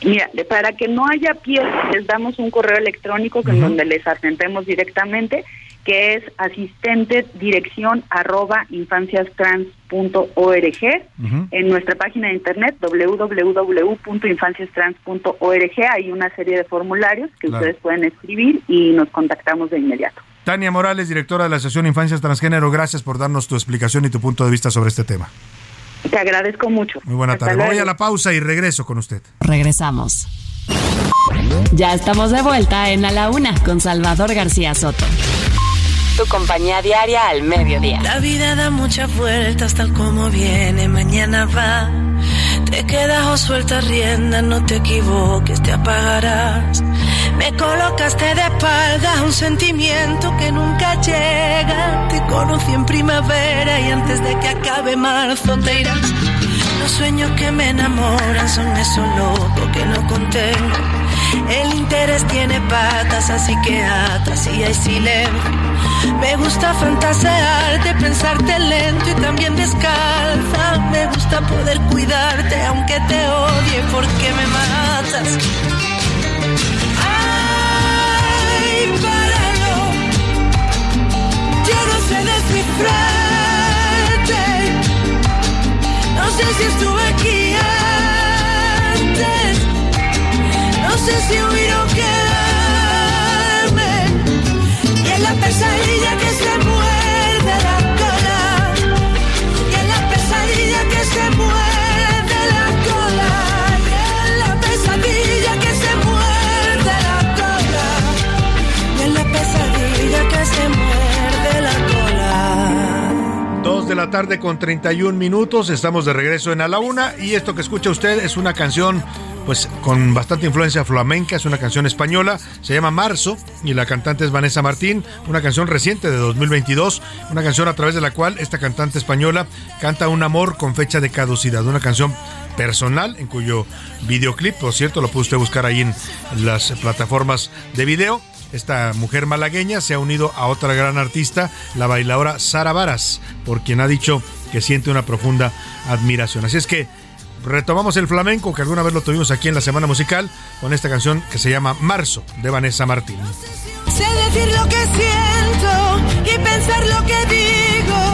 Mira, para que no haya pies, les damos un correo electrónico en donde les atendemos directamente que es asistente dirección arroba infanciastrans.org. En nuestra página de internet www.infanciastrans.org hay una serie de formularios que ustedes pueden escribir y nos contactamos de inmediato. Tania Morales, directora de la Asociación Infancias Transgénero, gracias por darnos tu explicación y tu punto de vista sobre este tema. Te agradezco mucho. Muy buena tarde. Voy a la pausa y regreso con usted. Regresamos. Ya estamos de vuelta en A la Una con Salvador García Soto tu compañía diaria al mediodía. La vida da muchas vueltas tal como viene, mañana va. Te quedas o suelta rienda, no te equivoques, te apagarás. Me colocaste de espaldas un sentimiento que nunca llega. Te conocí en primavera y antes de que acabe marzo te irás. Los sueños que me enamoran son esos locos que no contengo. El interés tiene patas, así que atas y hay silencio. Me gusta fantasearte, pensarte lento y también descalza. Me gusta poder cuidarte aunque te odie porque me matas. Ay, páralo. Yo no sé descifrarte. No sé si estuve aquí antes. No sé si huir o la pesadilla de la tarde con 31 minutos. Estamos de regreso en A la Una y esto que escucha usted es una canción pues con bastante influencia flamenca, es una canción española, se llama Marzo y la cantante es Vanessa Martín, una canción reciente de 2022, una canción a través de la cual esta cantante española canta un amor con fecha de caducidad, una canción personal en cuyo videoclip, por cierto, lo puede usted buscar ahí en las plataformas de video esta mujer malagueña se ha unido a otra gran artista, la bailadora Sara Varas, por quien ha dicho que siente una profunda admiración. Así es que retomamos el flamenco, que alguna vez lo tuvimos aquí en la Semana Musical, con esta canción que se llama Marzo, de Vanessa Martín. Sé decir lo que siento y pensar lo que digo,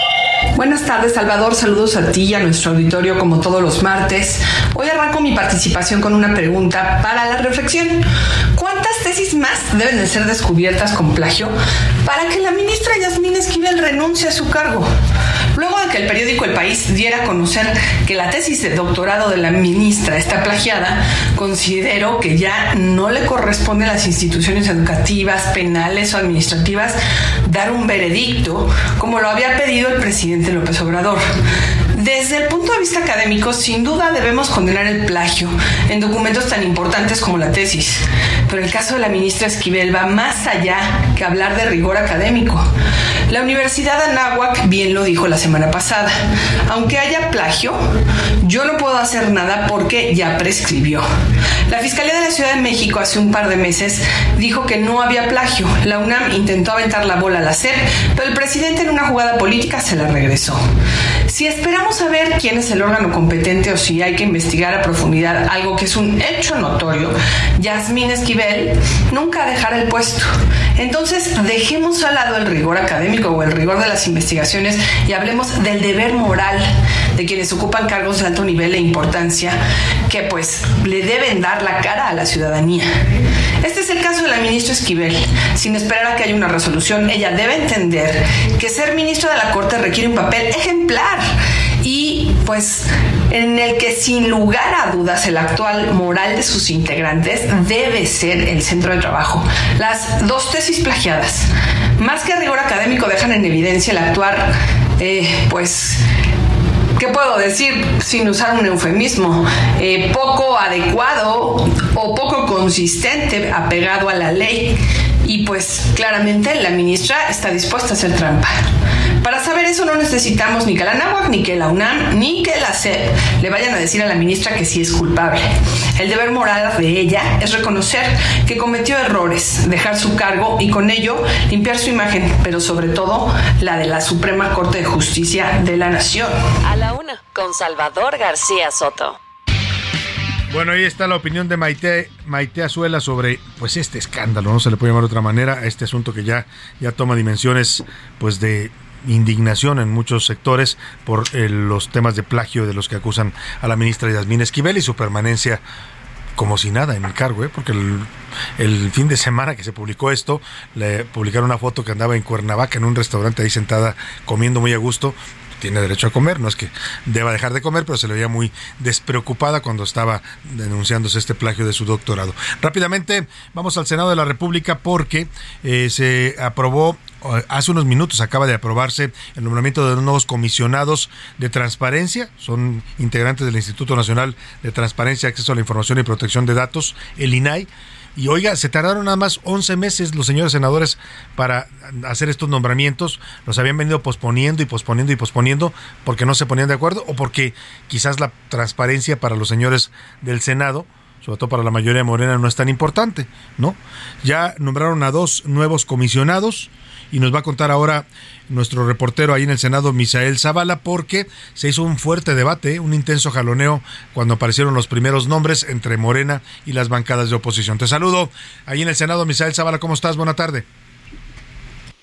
Buenas tardes, Salvador. Saludos a ti y a nuestro auditorio como todos los martes. Hoy arranco mi participación con una pregunta para la reflexión. ¿Cuántas tesis más deben de ser descubiertas con plagio para que la ministra Yasmín Esquivel renuncie a su cargo? Luego que el periódico El País diera a conocer que la tesis de doctorado de la ministra está plagiada, considero que ya no le corresponde a las instituciones educativas, penales o administrativas dar un veredicto como lo había pedido el presidente López Obrador. Desde el punto de vista académico, sin duda debemos condenar el plagio en documentos tan importantes como la tesis, pero el caso de la ministra Esquivel va más allá que hablar de rigor académico. La Universidad Anáhuac bien lo dijo la semana pasada. Aunque haya plagio, yo no puedo hacer nada porque ya prescribió. La Fiscalía de la Ciudad de México hace un par de meses dijo que no había plagio. La UNAM intentó aventar la bola a la SEP, pero el presidente en una jugada política se la regresó. Si esperamos saber quién es el órgano competente o si hay que investigar a profundidad algo que es un hecho notorio, Yasmín Esquivel nunca dejará el puesto. Entonces, dejemos al lado el rigor académico o el rigor de las investigaciones y hablemos del deber moral de quienes ocupan cargos de alto nivel e importancia que pues le deben dar la cara a la ciudadanía. Este es el caso de la ministra Esquivel. Sin esperar a que haya una resolución, ella debe entender que ser ministro de la Corte requiere un papel ejemplar y pues en el que sin lugar a dudas el actual moral de sus integrantes debe ser el centro de trabajo. Las dos tesis plagiadas, más que rigor académico, dejan en evidencia el actuar, eh, pues, ¿qué puedo decir sin usar un eufemismo? Eh, poco adecuado o poco consistente apegado a la ley. Y pues claramente la ministra está dispuesta a hacer trampa. Para saber eso no necesitamos ni que la NAWAC, ni que la UNAM, ni que la SEP le vayan a decir a la ministra que sí es culpable. El deber moral de ella es reconocer que cometió errores, dejar su cargo y con ello limpiar su imagen, pero sobre todo la de la Suprema Corte de Justicia de la Nación. A la una, con Salvador García Soto. Bueno, ahí está la opinión de Maite, Maite Azuela sobre pues este escándalo, no se le puede llamar de otra manera, a este asunto que ya, ya toma dimensiones pues de indignación en muchos sectores por eh, los temas de plagio de los que acusan a la ministra Yasmín Esquivel y su permanencia como si nada en el cargo, ¿eh? porque el, el, fin de semana que se publicó esto, le publicaron una foto que andaba en Cuernavaca en un restaurante ahí sentada comiendo muy a gusto, tiene derecho a comer, no es que deba dejar de comer, pero se le veía muy despreocupada cuando estaba denunciándose este plagio de su doctorado. Rápidamente vamos al Senado de la República porque eh, se aprobó eh, hace unos minutos acaba de aprobarse el nombramiento de nuevos comisionados de transparencia, son integrantes del Instituto Nacional de Transparencia, Acceso a la Información y Protección de Datos, el INAI. Y oiga, se tardaron nada más 11 meses los señores senadores para hacer estos nombramientos. Los habían venido posponiendo y posponiendo y posponiendo porque no se ponían de acuerdo o porque quizás la transparencia para los señores del Senado, sobre todo para la mayoría de Morena, no es tan importante, ¿no? Ya nombraron a dos nuevos comisionados y nos va a contar ahora nuestro reportero ahí en el Senado, Misael Zavala, porque se hizo un fuerte debate, un intenso jaloneo cuando aparecieron los primeros nombres entre Morena y las bancadas de oposición. Te saludo ahí en el Senado, Misael Zavala, ¿cómo estás? Buena tarde.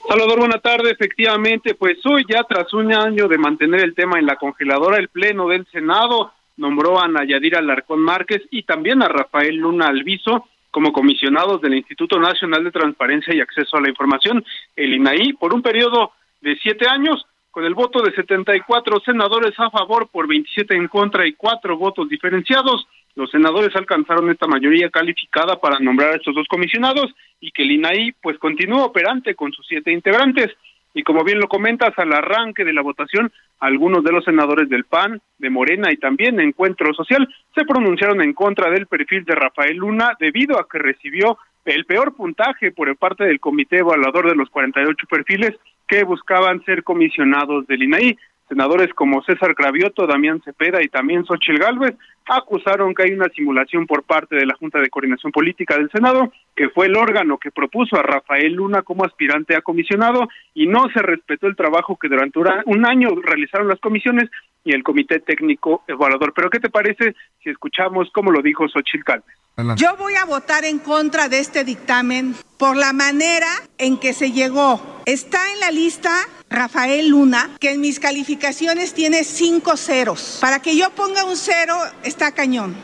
Salvador, buena tarde. Efectivamente, pues hoy ya tras un año de mantener el tema en la congeladora, el Pleno del Senado nombró a Nayadira Alarcón Márquez y también a Rafael Luna Alviso como comisionados del Instituto Nacional de Transparencia y Acceso a la Información, el INAI, por un periodo de siete años, con el voto de 74 senadores a favor por 27 en contra y cuatro votos diferenciados. Los senadores alcanzaron esta mayoría calificada para nombrar a estos dos comisionados y que el INAI pues continúa operante con sus siete integrantes. Y como bien lo comentas, al arranque de la votación, algunos de los senadores del PAN, de Morena y también Encuentro Social se pronunciaron en contra del perfil de Rafael Luna debido a que recibió el peor puntaje por parte del comité evaluador de los 48 perfiles que buscaban ser comisionados del INAI. Senadores como César Cravioto, Damián Cepeda y también Xochil Gálvez acusaron que hay una simulación por parte de la Junta de Coordinación Política del Senado, que fue el órgano que propuso a Rafael Luna como aspirante a comisionado y no se respetó el trabajo que durante un año realizaron las comisiones y el Comité Técnico Evaluador. Pero ¿qué te parece si escuchamos cómo lo dijo Xochitl Calves? Yo voy a votar en contra de este dictamen por la manera en que se llegó. Está en la lista Rafael Luna, que en mis calificaciones tiene cinco ceros. Para que yo ponga un cero, está cañón.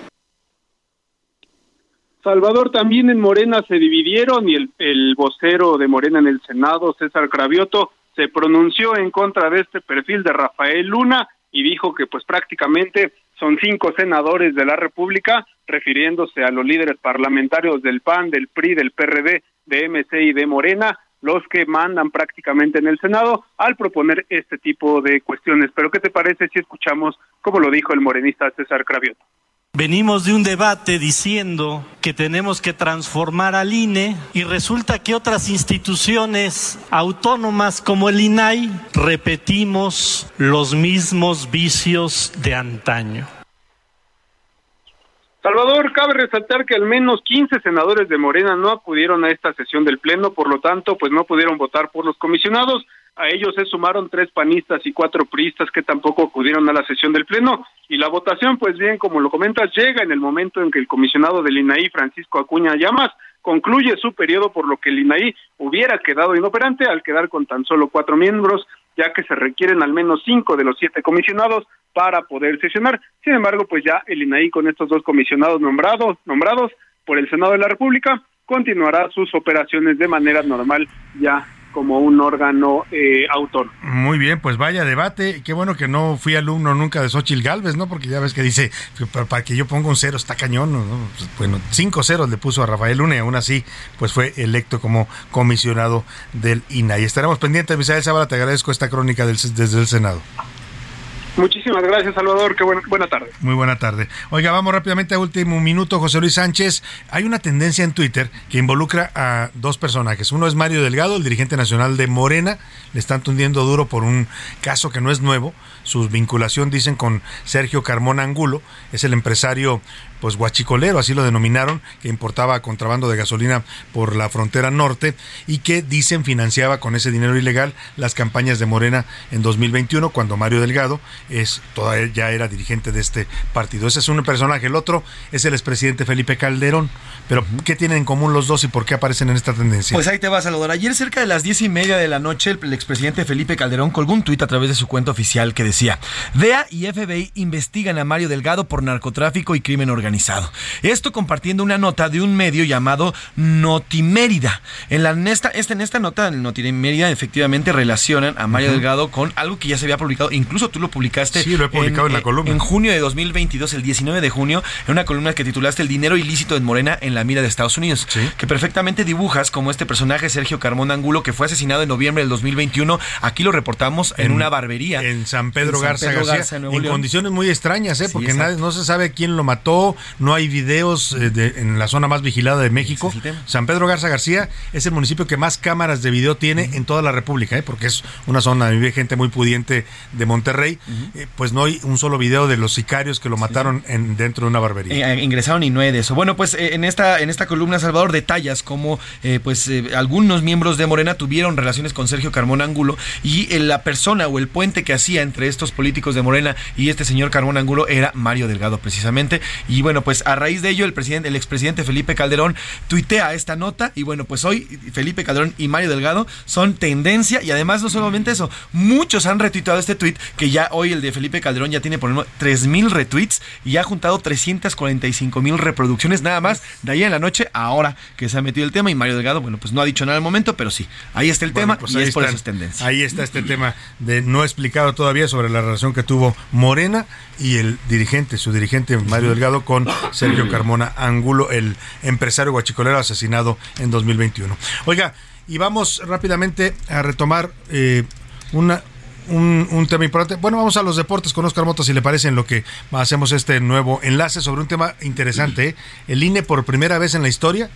Salvador, también en Morena se dividieron y el, el vocero de Morena en el Senado, César Cravioto, se pronunció en contra de este perfil de Rafael Luna y dijo que pues prácticamente son cinco senadores de la República, refiriéndose a los líderes parlamentarios del PAN, del PRI, del PRD, de MC y de Morena, los que mandan prácticamente en el Senado al proponer este tipo de cuestiones. Pero ¿qué te parece si escuchamos cómo lo dijo el morenista César Cravioto? Venimos de un debate diciendo que tenemos que transformar al INE y resulta que otras instituciones autónomas como el INAI repetimos los mismos vicios de antaño. Salvador, cabe resaltar que al menos 15 senadores de Morena no acudieron a esta sesión del Pleno, por lo tanto, pues no pudieron votar por los comisionados. A ellos se sumaron tres panistas y cuatro priistas que tampoco acudieron a la sesión del Pleno. Y la votación, pues bien, como lo comentas, llega en el momento en que el comisionado del INAI, Francisco Acuña Llamas, concluye su periodo, por lo que el INAI hubiera quedado inoperante al quedar con tan solo cuatro miembros, ya que se requieren al menos cinco de los siete comisionados para poder sesionar. Sin embargo, pues ya el INAI con estos dos comisionados nombrados, nombrados por el Senado de la República, continuará sus operaciones de manera normal ya como un órgano eh. Muy bien, pues vaya debate. Qué bueno que no fui alumno nunca de Xochitl Galvez, ¿no? Porque ya ves que dice, para, para que yo ponga un cero está cañón, ¿no? Pues, bueno, cinco ceros le puso a Rafael Luna y aún así, pues fue electo como comisionado del INAI. Estaremos pendientes, Misael Sábala, te agradezco esta crónica del, desde el Senado. Muchísimas gracias, Salvador. Qué buena, buena tarde. Muy buena tarde. Oiga, vamos rápidamente a último minuto, José Luis Sánchez. Hay una tendencia en Twitter que involucra a dos personajes. Uno es Mario Delgado, el dirigente nacional de Morena. Le están tundiendo duro por un caso que no es nuevo. Su vinculación, dicen, con Sergio Carmona Angulo. Es el empresario pues guachicolero, así lo denominaron, que importaba contrabando de gasolina por la frontera norte y que dicen financiaba con ese dinero ilegal las campañas de Morena en 2021 cuando Mario Delgado es todavía ya era dirigente de este partido. Ese es un personaje, el otro es el expresidente Felipe Calderón. Pero ¿qué tienen en común los dos y por qué aparecen en esta tendencia? Pues ahí te va, Salvador. Ayer cerca de las diez y media de la noche, el, el expresidente Felipe Calderón colgó un tuit a través de su cuenta oficial que decía, DEA y FBI investigan a Mario Delgado por narcotráfico y crimen organizado. Esto compartiendo una nota de un medio llamado Notimérida. En, la, en, esta, en esta nota, en Notimérida, efectivamente relacionan a Mario uh -huh. Delgado con algo que ya se había publicado. Incluso tú lo publicaste. Sí, lo he publicado en, en la columna. En junio de 2022, el 19 de junio, en una columna que titulaste El dinero ilícito en Morena en la mira de Estados Unidos. Sí. Que perfectamente dibujas como este personaje, Sergio Carmona Angulo, que fue asesinado en noviembre del 2021. Aquí lo reportamos en, en una barbería. En San Pedro, en San Garza, Pedro Garza, Garza en, en condiciones muy extrañas, ¿eh? porque nadie, no se sabe quién lo mató, no hay videos eh, de, en la zona más vigilada de México. San Pedro Garza García es el municipio que más cámaras de video tiene uh -huh. en toda la República, ¿eh? porque es una zona, vive gente muy pudiente de Monterrey, uh -huh. pues no hay un solo video de los sicarios que lo mataron sí. en, dentro de una barbería. Eh, ingresaron y no hay de eso. Bueno, pues eh, en esta en esta columna Salvador detallas cómo eh, pues algunos miembros de Morena tuvieron relaciones con Sergio Carmona Angulo y la persona o el puente que hacía entre estos políticos de Morena y este señor Carmona Angulo era Mario Delgado precisamente y bueno, pues a raíz de ello el presidente el expresidente Felipe Calderón tuitea esta nota y bueno, pues hoy Felipe Calderón y Mario Delgado son tendencia y además no solamente eso, muchos han retuiteado este tweet que ya hoy el de Felipe Calderón ya tiene por lo menos 3000 retweets y ha juntado 345 mil reproducciones nada más de ahí en la noche ahora que se ha metido el tema y Mario Delgado, bueno, pues no ha dicho nada al momento, pero sí, ahí está el bueno, tema pues y es están, por esas tendencias. Ahí está este tema de no explicado todavía sobre la relación que tuvo Morena y el dirigente, su dirigente Mario Delgado con Sergio Carmona Angulo, el empresario guachicolero asesinado en 2021. Oiga, y vamos rápidamente a retomar eh, una, un, un, tema importante. Bueno, vamos a los deportes con Oscar Mota, si le parece, en lo que hacemos este nuevo enlace sobre un tema interesante. ¿eh? El INE, por primera vez en la historia,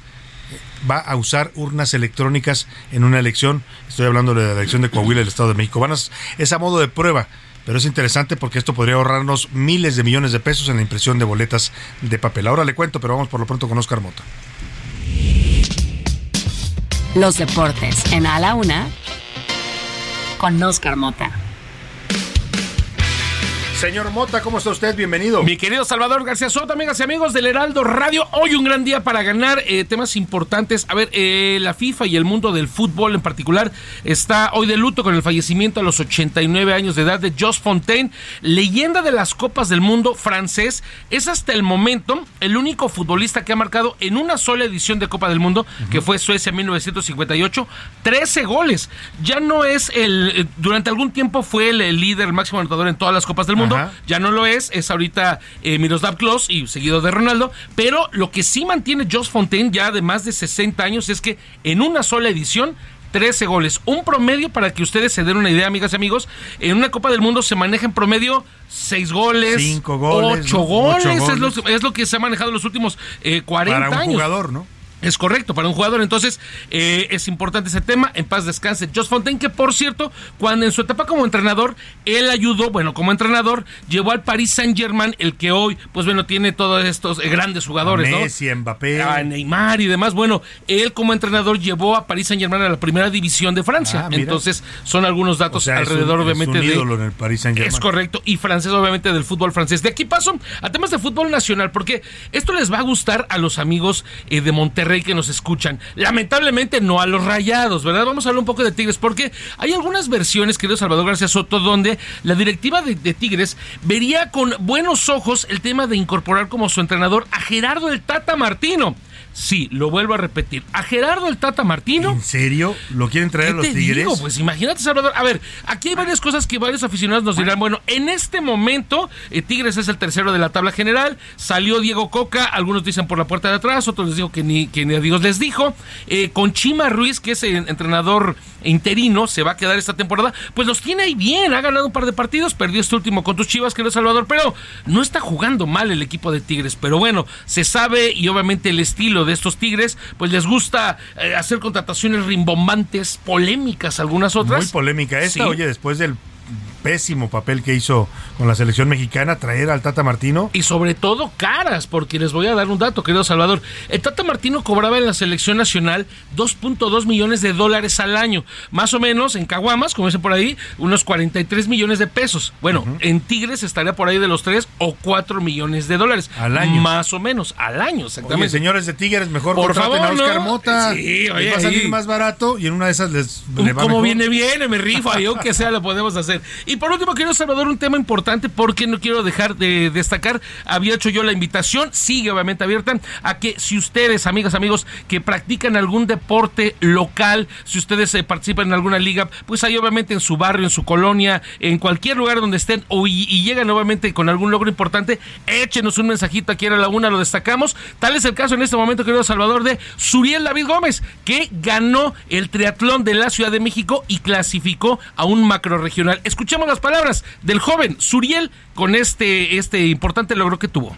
va a usar urnas electrónicas en una elección. Estoy hablando de la elección de Coahuila del Estado de México. Van a, es a modo de prueba. Pero es interesante porque esto podría ahorrarnos miles de millones de pesos en la impresión de boletas de papel. Ahora le cuento, pero vamos por lo pronto con Oscar Mota. Los deportes en A la Una con Oscar Mota. Señor Mota, ¿cómo está usted? Bienvenido. Mi querido Salvador García Soto, amigas y amigos del Heraldo Radio. Hoy un gran día para ganar eh, temas importantes. A ver, eh, la FIFA y el mundo del fútbol en particular está hoy de luto con el fallecimiento a los 89 años de edad de Jos Fontaine, leyenda de las Copas del Mundo francés. Es hasta el momento el único futbolista que ha marcado en una sola edición de Copa del Mundo, que fue Suecia 1958, 13 goles. Ya no es el. eh, Durante algún tiempo fue el, el líder, el máximo anotador en todas las Copas del Mundo. Ajá. Ya no lo es, es ahorita eh, Miroslav Klose y seguido de Ronaldo. Pero lo que sí mantiene Jos Fontaine ya de más de 60 años es que en una sola edición 13 goles. Un promedio para que ustedes se den una idea, amigas y amigos. En una Copa del Mundo se maneja en promedio 6 goles, Cinco goles, 8 ¿no? goles. Ocho Es, lo, goles. es lo que se ha manejado en los últimos eh, 40 Para un años. jugador, ¿no? Es correcto, para un jugador. Entonces, eh, es importante ese tema. En paz descanse. Jos Fontaine, que por cierto, cuando en su etapa como entrenador, él ayudó, bueno, como entrenador, llevó al Paris Saint Germain, el que hoy, pues bueno, tiene todos estos eh, grandes jugadores, ¿no? Messi, Mbappé. a Neymar y demás. Bueno, él como entrenador llevó a Paris Saint Germain a la primera división de Francia. Ah. Entonces, son algunos datos O sea, es alrededor, un- es obviamente, un de. ídolo en el Paris Saint-Germain. Es correcto. Y francés, obviamente, del fútbol francés. De aquí paso a temas de fútbol nacional, porque esto les va a gustar a los amigos eh, de Monterrey que nos escuchan. Lamentablemente, no a los rayados, ¿verdad? Vamos a hablar un poco de Tigres, porque hay algunas versiones, querido Salvador García Soto, donde la directiva de, de Tigres vería con buenos ojos el tema de incorporar como su entrenador a Gerardo el Tata Martino. Sí, lo vuelvo a repetir. A Gerardo el Tata Martino. ¿En serio? ¿Lo quieren traer a ¿Qué los Tigres? digo? Pues imagínate, Salvador. A ver, aquí hay varias cosas que varios aficionados nos dirán. Bueno, en este momento, eh, Tigres es el tercero de la tabla general. Salió Diego Coca, algunos dicen por la puerta de atrás, otros les digo que ni, que ni a Dios les dijo. Eh, con Chima Ruiz, que es el entrenador interino, se va a quedar esta temporada. Pues los tiene ahí bien, ha ganado un par de partidos, perdió este último con tus chivas, querido Salvador, pero no está jugando mal el equipo de Tigres. Pero bueno, se sabe y obviamente el estilo de estos Tigres, pues les gusta eh, hacer contrataciones rimbombantes, polémicas, algunas otras. Muy polémica esta, Sí. oye, después del pésimo papel que hizo con la selección mexicana, traer al Tata Martino. Y sobre todo caras, porque les voy a dar un dato, querido Salvador. El Tata Martino cobraba en la selección nacional 2.2 millones de dólares al año. Más o menos en Caguamas, como dicen por ahí, unos 43 millones de pesos. Bueno, en Tigres estaría por ahí de los 3 o 4 millones de dólares. Al año. Más o menos, al año, exactamente. Oye, señores de Tigres, mejor Por contraten favor, a Oscar ¿no? Mota. Sí, oye, va a salir más barato y en una de esas les va como mejor. viene, viene, me rifo, ahí aunque sea lo podemos hacer. Y por último, quiero Salvador un tema importante porque no quiero dejar de destacar, había hecho yo la invitación, sigue obviamente abierta, a que si ustedes, amigas, amigos, que practican algún deporte local, si ustedes eh, participan en alguna liga, pues ahí obviamente en su barrio, en su colonia, en cualquier lugar donde estén o y, llegan obviamente con algún logro importante, échenos un mensajito aquí a la una, lo destacamos. Tal es el caso en este momento, querido Salvador, de Suriel David Gómez, que ganó el triatlón de la Ciudad de México y clasificó a un macro regional. Escuchemos las palabras del joven Suriel con este, este importante logro que tuvo.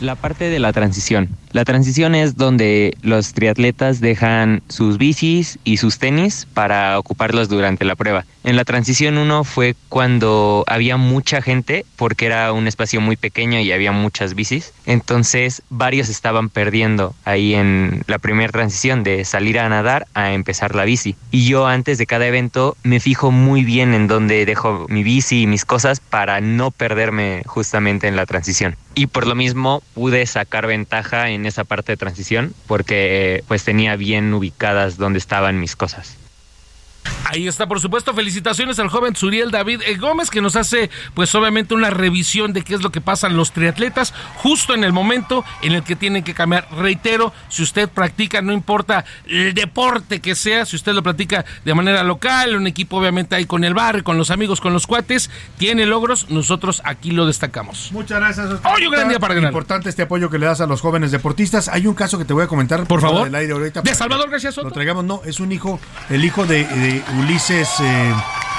La parte de la transición. La transición es donde los triatletas dejan sus bicis y sus tenis para ocuparlos durante la prueba. En la transición 1 fue cuando había mucha gente porque era un espacio muy pequeño y había muchas bicis. Entonces varios estaban perdiendo ahí en la primera transición de salir a nadar a empezar la bici. Y yo antes de cada evento me fijo muy bien en dónde dejo mi bici y mis cosas para no perderme justamente en la transición. Y por lo mismo pude sacar ventaja en esa parte de transición porque pues tenía bien ubicadas dónde estaban mis cosas. Ahí está, por supuesto. Felicitaciones al joven Suriel David eh, Gómez, que nos hace, pues obviamente, una revisión de qué es lo que pasan los triatletas justo en el momento en el que tienen que cambiar. Reitero, si usted practica, no importa el deporte que sea, si usted lo practica de manera local, un equipo obviamente ahí con el barrio, con los amigos, con los cuates, tiene logros, nosotros aquí lo destacamos. Muchas gracias. Hoy un gran día para ganar. Importante este apoyo que le das a los jóvenes deportistas. Hay un caso que te voy a comentar. Por favor. del aire ahorita ¿De Salvador García Soto? Lo traigamos, no, es un hijo, el hijo de, de Ulises. eh,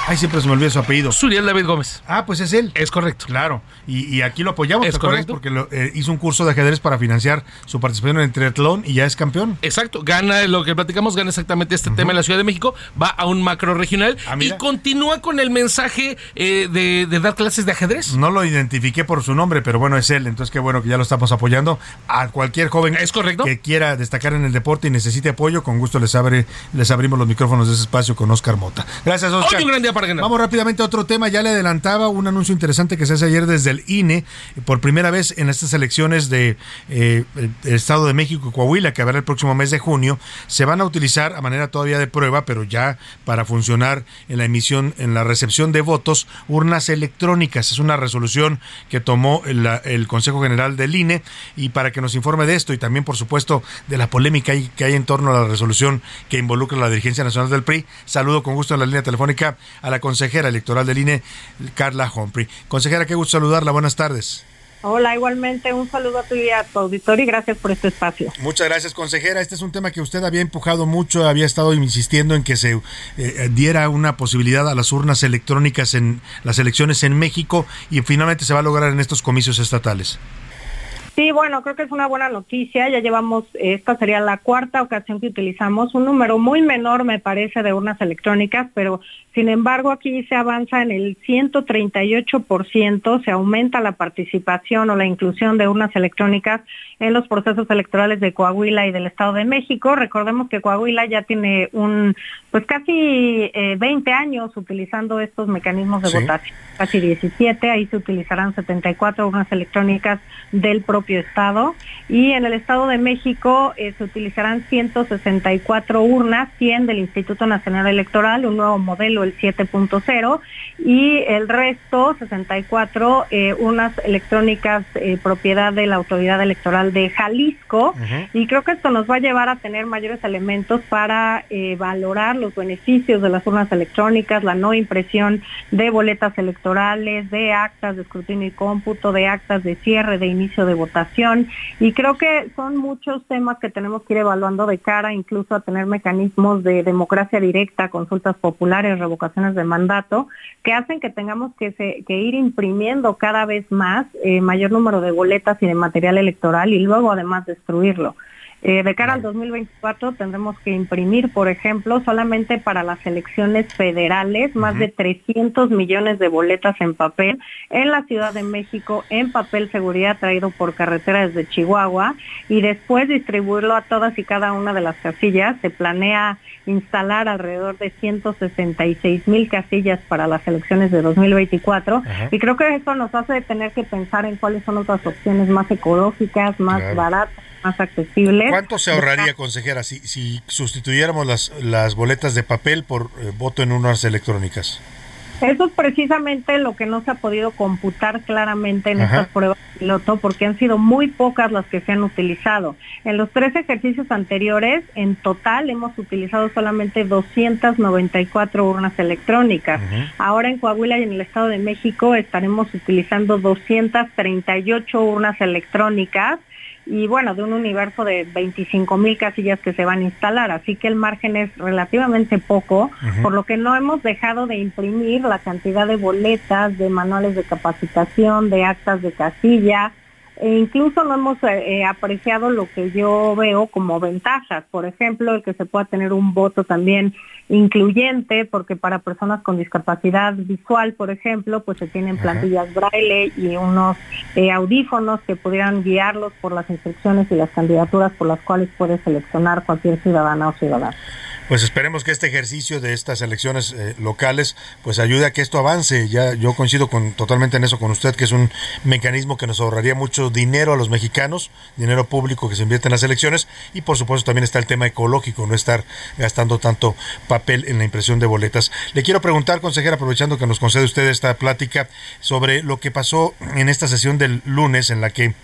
ay, siempre se me olvida su apellido. Suriel David Gómez. Ah, pues es él. Es correcto. Claro. Y, y aquí lo apoyamos, Es correcto. Porque lo- eh, hizo un curso de ajedrez para financiar su participación en el triatlón y ya es campeón. Exacto, gana lo que platicamos, gana exactamente este tema en la Ciudad de México, va a un macro regional Ah, y continúa con el mensaje eh, de, de dar clases de ajedrez. No lo identifiqué por su nombre, pero bueno, es él. Entonces, qué bueno que ya lo estamos apoyando. A cualquier joven ¿Es correcto? que quiera destacar en el deporte y necesite apoyo, con gusto les, abre, les abrimos los micrófonos de ese espacio con Oscar Mota. Gracias, Oscar. Hoy un gran día Vamos rápidamente a otro tema. Ya le adelantaba un anuncio interesante que se hace ayer desde el INE. Por primera vez en estas elecciones de eh, el Estado de México y Coahuila, que habrá el próximo mes de junio, se van a utilizar a manera todavía de prueba, pero ya para funcionar en la emisión, en la recepción de votos, urnas electrónicas. Es una resolución que tomó el, el Consejo General del INE y para que nos informe de esto y también, por supuesto, de la polémica que hay en torno a la resolución que involucra la dirigencia nacional del PRI, saludo con gusto en la línea telefónica a la consejera electoral del INE, Carla Humphrey. Consejera, qué gusto saludarla. Buenas tardes. Hola, igualmente un saludo a tu y a tu auditorio y gracias por este espacio. Muchas gracias, consejera. Este es un tema que usted había empujado mucho, había estado insistiendo en que se eh, diera una posibilidad a las urnas electrónicas en las elecciones en México y finalmente se va a lograr en estos comicios estatales. Sí, bueno, creo que es una buena noticia. Ya llevamos, esta sería la cuarta ocasión que utilizamos, un número muy menor me parece de urnas electrónicas, pero sin embargo aquí se avanza en el 138%, se aumenta la participación o la inclusión de urnas electrónicas en los procesos electorales de Coahuila y del Estado de México. Recordemos que Coahuila ya tiene un, pues casi 20 eh, años utilizando estos mecanismos de votación, casi 17, ahí se utilizarán 74 urnas electrónicas del propio Estado. Y en el Estado de México eh, se utilizarán 164 urnas, 100 del Instituto Nacional Electoral, un nuevo modelo, el 7.0, y el resto, 64 eh, urnas electrónicas propiedad de la Autoridad Electoral de Jalisco y creo que esto nos va a llevar a tener mayores elementos para eh, valorar los beneficios de las urnas electrónicas, la no impresión de boletas electorales, de actas de escrutinio y cómputo, de actas de cierre, de inicio de votación. Y creo que son muchos temas que tenemos que ir evaluando de cara incluso a tener mecanismos de democracia directa, consultas populares, revocaciones de mandato, que hacen que tengamos que, que ir imprimiendo cada vez más eh, mayor número de boletas y de material electoral y luego además destruirlo. Eh, de cara al 2024 tendremos que imprimir, por ejemplo, solamente para las elecciones federales, más de 300 millones de boletas en papel en la Ciudad de México, en papel seguridad traído por carretera desde Chihuahua, y después distribuirlo a todas y cada una de las casillas. Se planea instalar alrededor de 166 mil casillas para las elecciones de 2024, y creo que eso nos hace tener que pensar en cuáles son otras opciones más ecológicas, más baratas más accesibles. ¿Cuánto se ahorraría, consejera, si, si sustituyéramos las, las boletas de papel por eh, voto en urnas electrónicas? Eso es precisamente lo que no se ha podido computar claramente en estas pruebas piloto porque han sido muy pocas las que se han utilizado. En los tres ejercicios anteriores, en total hemos utilizado solamente 294 urnas electrónicas. Ahora en Coahuila y en el Estado de México estaremos utilizando 238 urnas electrónicas y bueno, de un universo de 25 mil casillas que se van a instalar, así que el margen es relativamente poco, por lo que no hemos dejado de imprimir la cantidad de boletas, de manuales de capacitación, de actas de casilla, e incluso no hemos eh, eh, apreciado lo que yo veo como ventajas, por ejemplo, el que se pueda tener un voto también incluyente, porque para personas con discapacidad visual, por ejemplo, pues se tienen plantillas braille y unos eh, audífonos que pudieran guiarlos por las instrucciones y las candidaturas por las cuales puede seleccionar cualquier ciudadana o ciudadano. Pues esperemos que este ejercicio de estas elecciones eh, locales pues ayude a que esto avance. Ya yo coincido con totalmente en eso con usted que es un mecanismo que nos ahorraría mucho dinero a los mexicanos, dinero público que se invierte en las elecciones y por supuesto también está el tema ecológico, no estar gastando tanto papel en la impresión de boletas. Le quiero preguntar, consejera, aprovechando que nos concede usted esta plática sobre lo que pasó en esta sesión del lunes en la que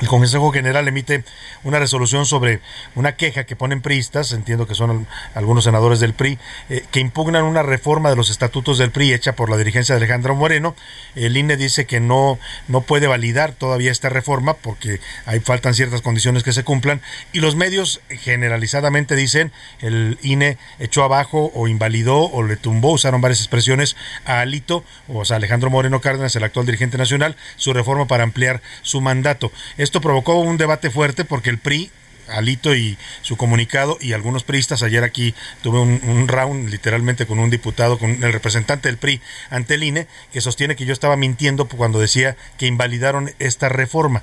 el Consejo General emite una resolución sobre una queja que ponen priistas, entiendo que son algunos senadores del PRI, eh, que impugnan una reforma de los estatutos del PRI hecha por la dirigencia de Alejandro Moreno. El INE dice que no, no puede validar todavía esta reforma porque hay faltan ciertas condiciones que se cumplan y los medios generalizadamente dicen el INE echó abajo o invalidó o le tumbó, usaron varias expresiones a Alito, o sea, Alejandro Moreno Cárdenas, el actual dirigente nacional, su reforma para ampliar su mandato. Esto provocó un debate fuerte porque el PRI Alito y su comunicado y algunos priistas. Ayer aquí tuve un, round literalmente con un diputado, con el representante del PRI ante el INE, que sostiene que yo estaba mintiendo cuando decía que invalidaron esta reforma.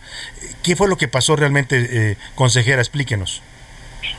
¿Qué fue lo que pasó realmente, eh, consejera? Explíquenos.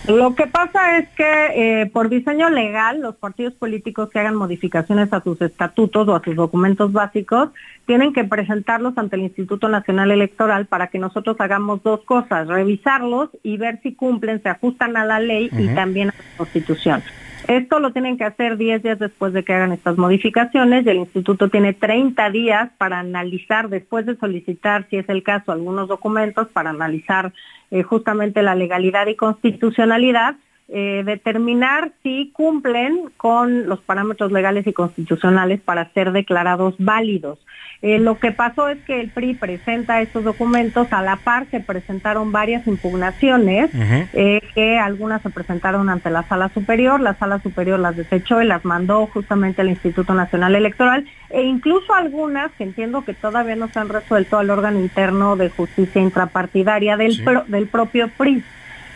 Lo que pasa es que eh, por diseño legal, los partidos políticos que hagan modificaciones a sus estatutos o a sus documentos básicos tienen que presentarlos ante el Instituto Nacional Electoral para que nosotros hagamos dos cosas, revisarlos y ver si cumplen, se ajustan a la ley y también a la Constitución. Esto lo tienen que hacer 10 días después de que hagan estas modificaciones y el instituto tiene 30 días para analizar, después de solicitar, si es el caso, algunos documentos, para analizar eh, justamente la legalidad y constitucionalidad, eh, determinar si cumplen con los parámetros legales y constitucionales para ser declarados válidos. Eh, lo que pasó es que el PRI presenta estos documentos, a la par se presentaron varias impugnaciones, eh, que algunas se presentaron ante la sala superior, la sala superior las desechó y las mandó justamente al Instituto Nacional Electoral, e incluso algunas que entiendo que todavía no se han resuelto al órgano interno de justicia intrapartidaria del, del propio PRI.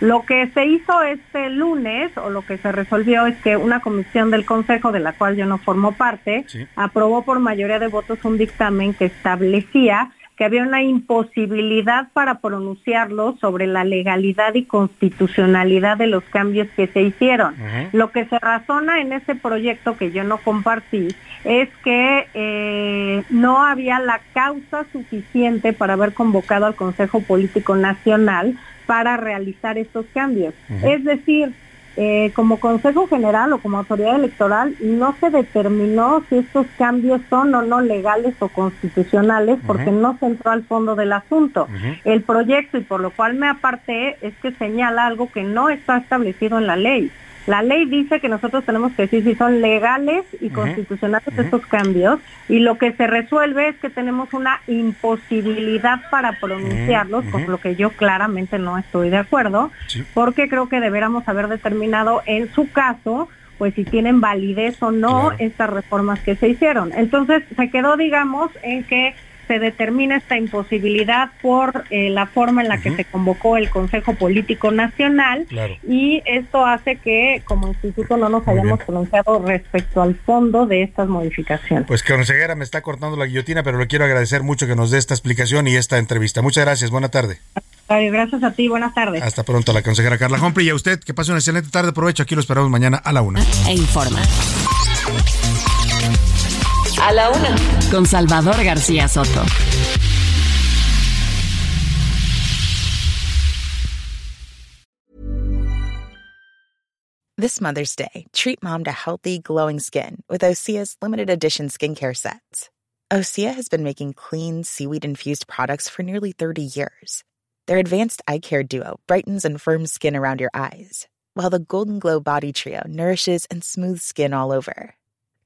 Lo que se hizo este lunes, o lo que se resolvió, es que una comisión del Consejo, de la cual yo no formo parte, aprobó por mayoría de votos un dictamen que establecía que había una imposibilidad para pronunciarlo sobre la legalidad y constitucionalidad de los cambios que se hicieron. Lo que se razona en ese proyecto que yo no compartí es que eh, no había la causa suficiente para haber convocado al Consejo Político Nacional para realizar estos cambios. Es decir, eh, como Consejo General o como autoridad electoral no se determinó si estos cambios son o no legales o constitucionales porque no se entró al fondo del asunto. El proyecto, y por lo cual me aparté, es que señala algo que no está establecido en la ley. La ley dice que nosotros tenemos que decir si son legales y constitucionales estos cambios y lo que se resuelve es que tenemos una imposibilidad para pronunciarlos, con lo que yo claramente no estoy de acuerdo, porque creo que deberíamos haber determinado en su caso pues si tienen validez o no estas reformas que se hicieron. Entonces se quedó, digamos, en que se determina esta imposibilidad por eh, la forma en la que se convocó el Consejo Político Nacional y esto hace que como instituto no nos hayamos pronunciado respecto al fondo de estas modificaciones. Pues consejera me está cortando la guillotina, pero le quiero agradecer mucho que nos dé esta explicación y esta entrevista. Muchas gracias, buena tarde. Gracias a ti, buenas tardes. Hasta pronto, la consejera Carla Humphrey. Y a usted, que pase una excelente tarde. Provecho, aquí lo esperamos mañana a la una. E informa. A la una. Con Salvador García Soto. This Mother's Day, treat mom to healthy, glowing skin with Osea's limited edition skincare sets. Osea has been making clean, seaweed infused products for nearly 30 years. Their advanced eye care duo brightens and firms skin around your eyes, while the Golden Glow Body Trio nourishes and smooths skin all over.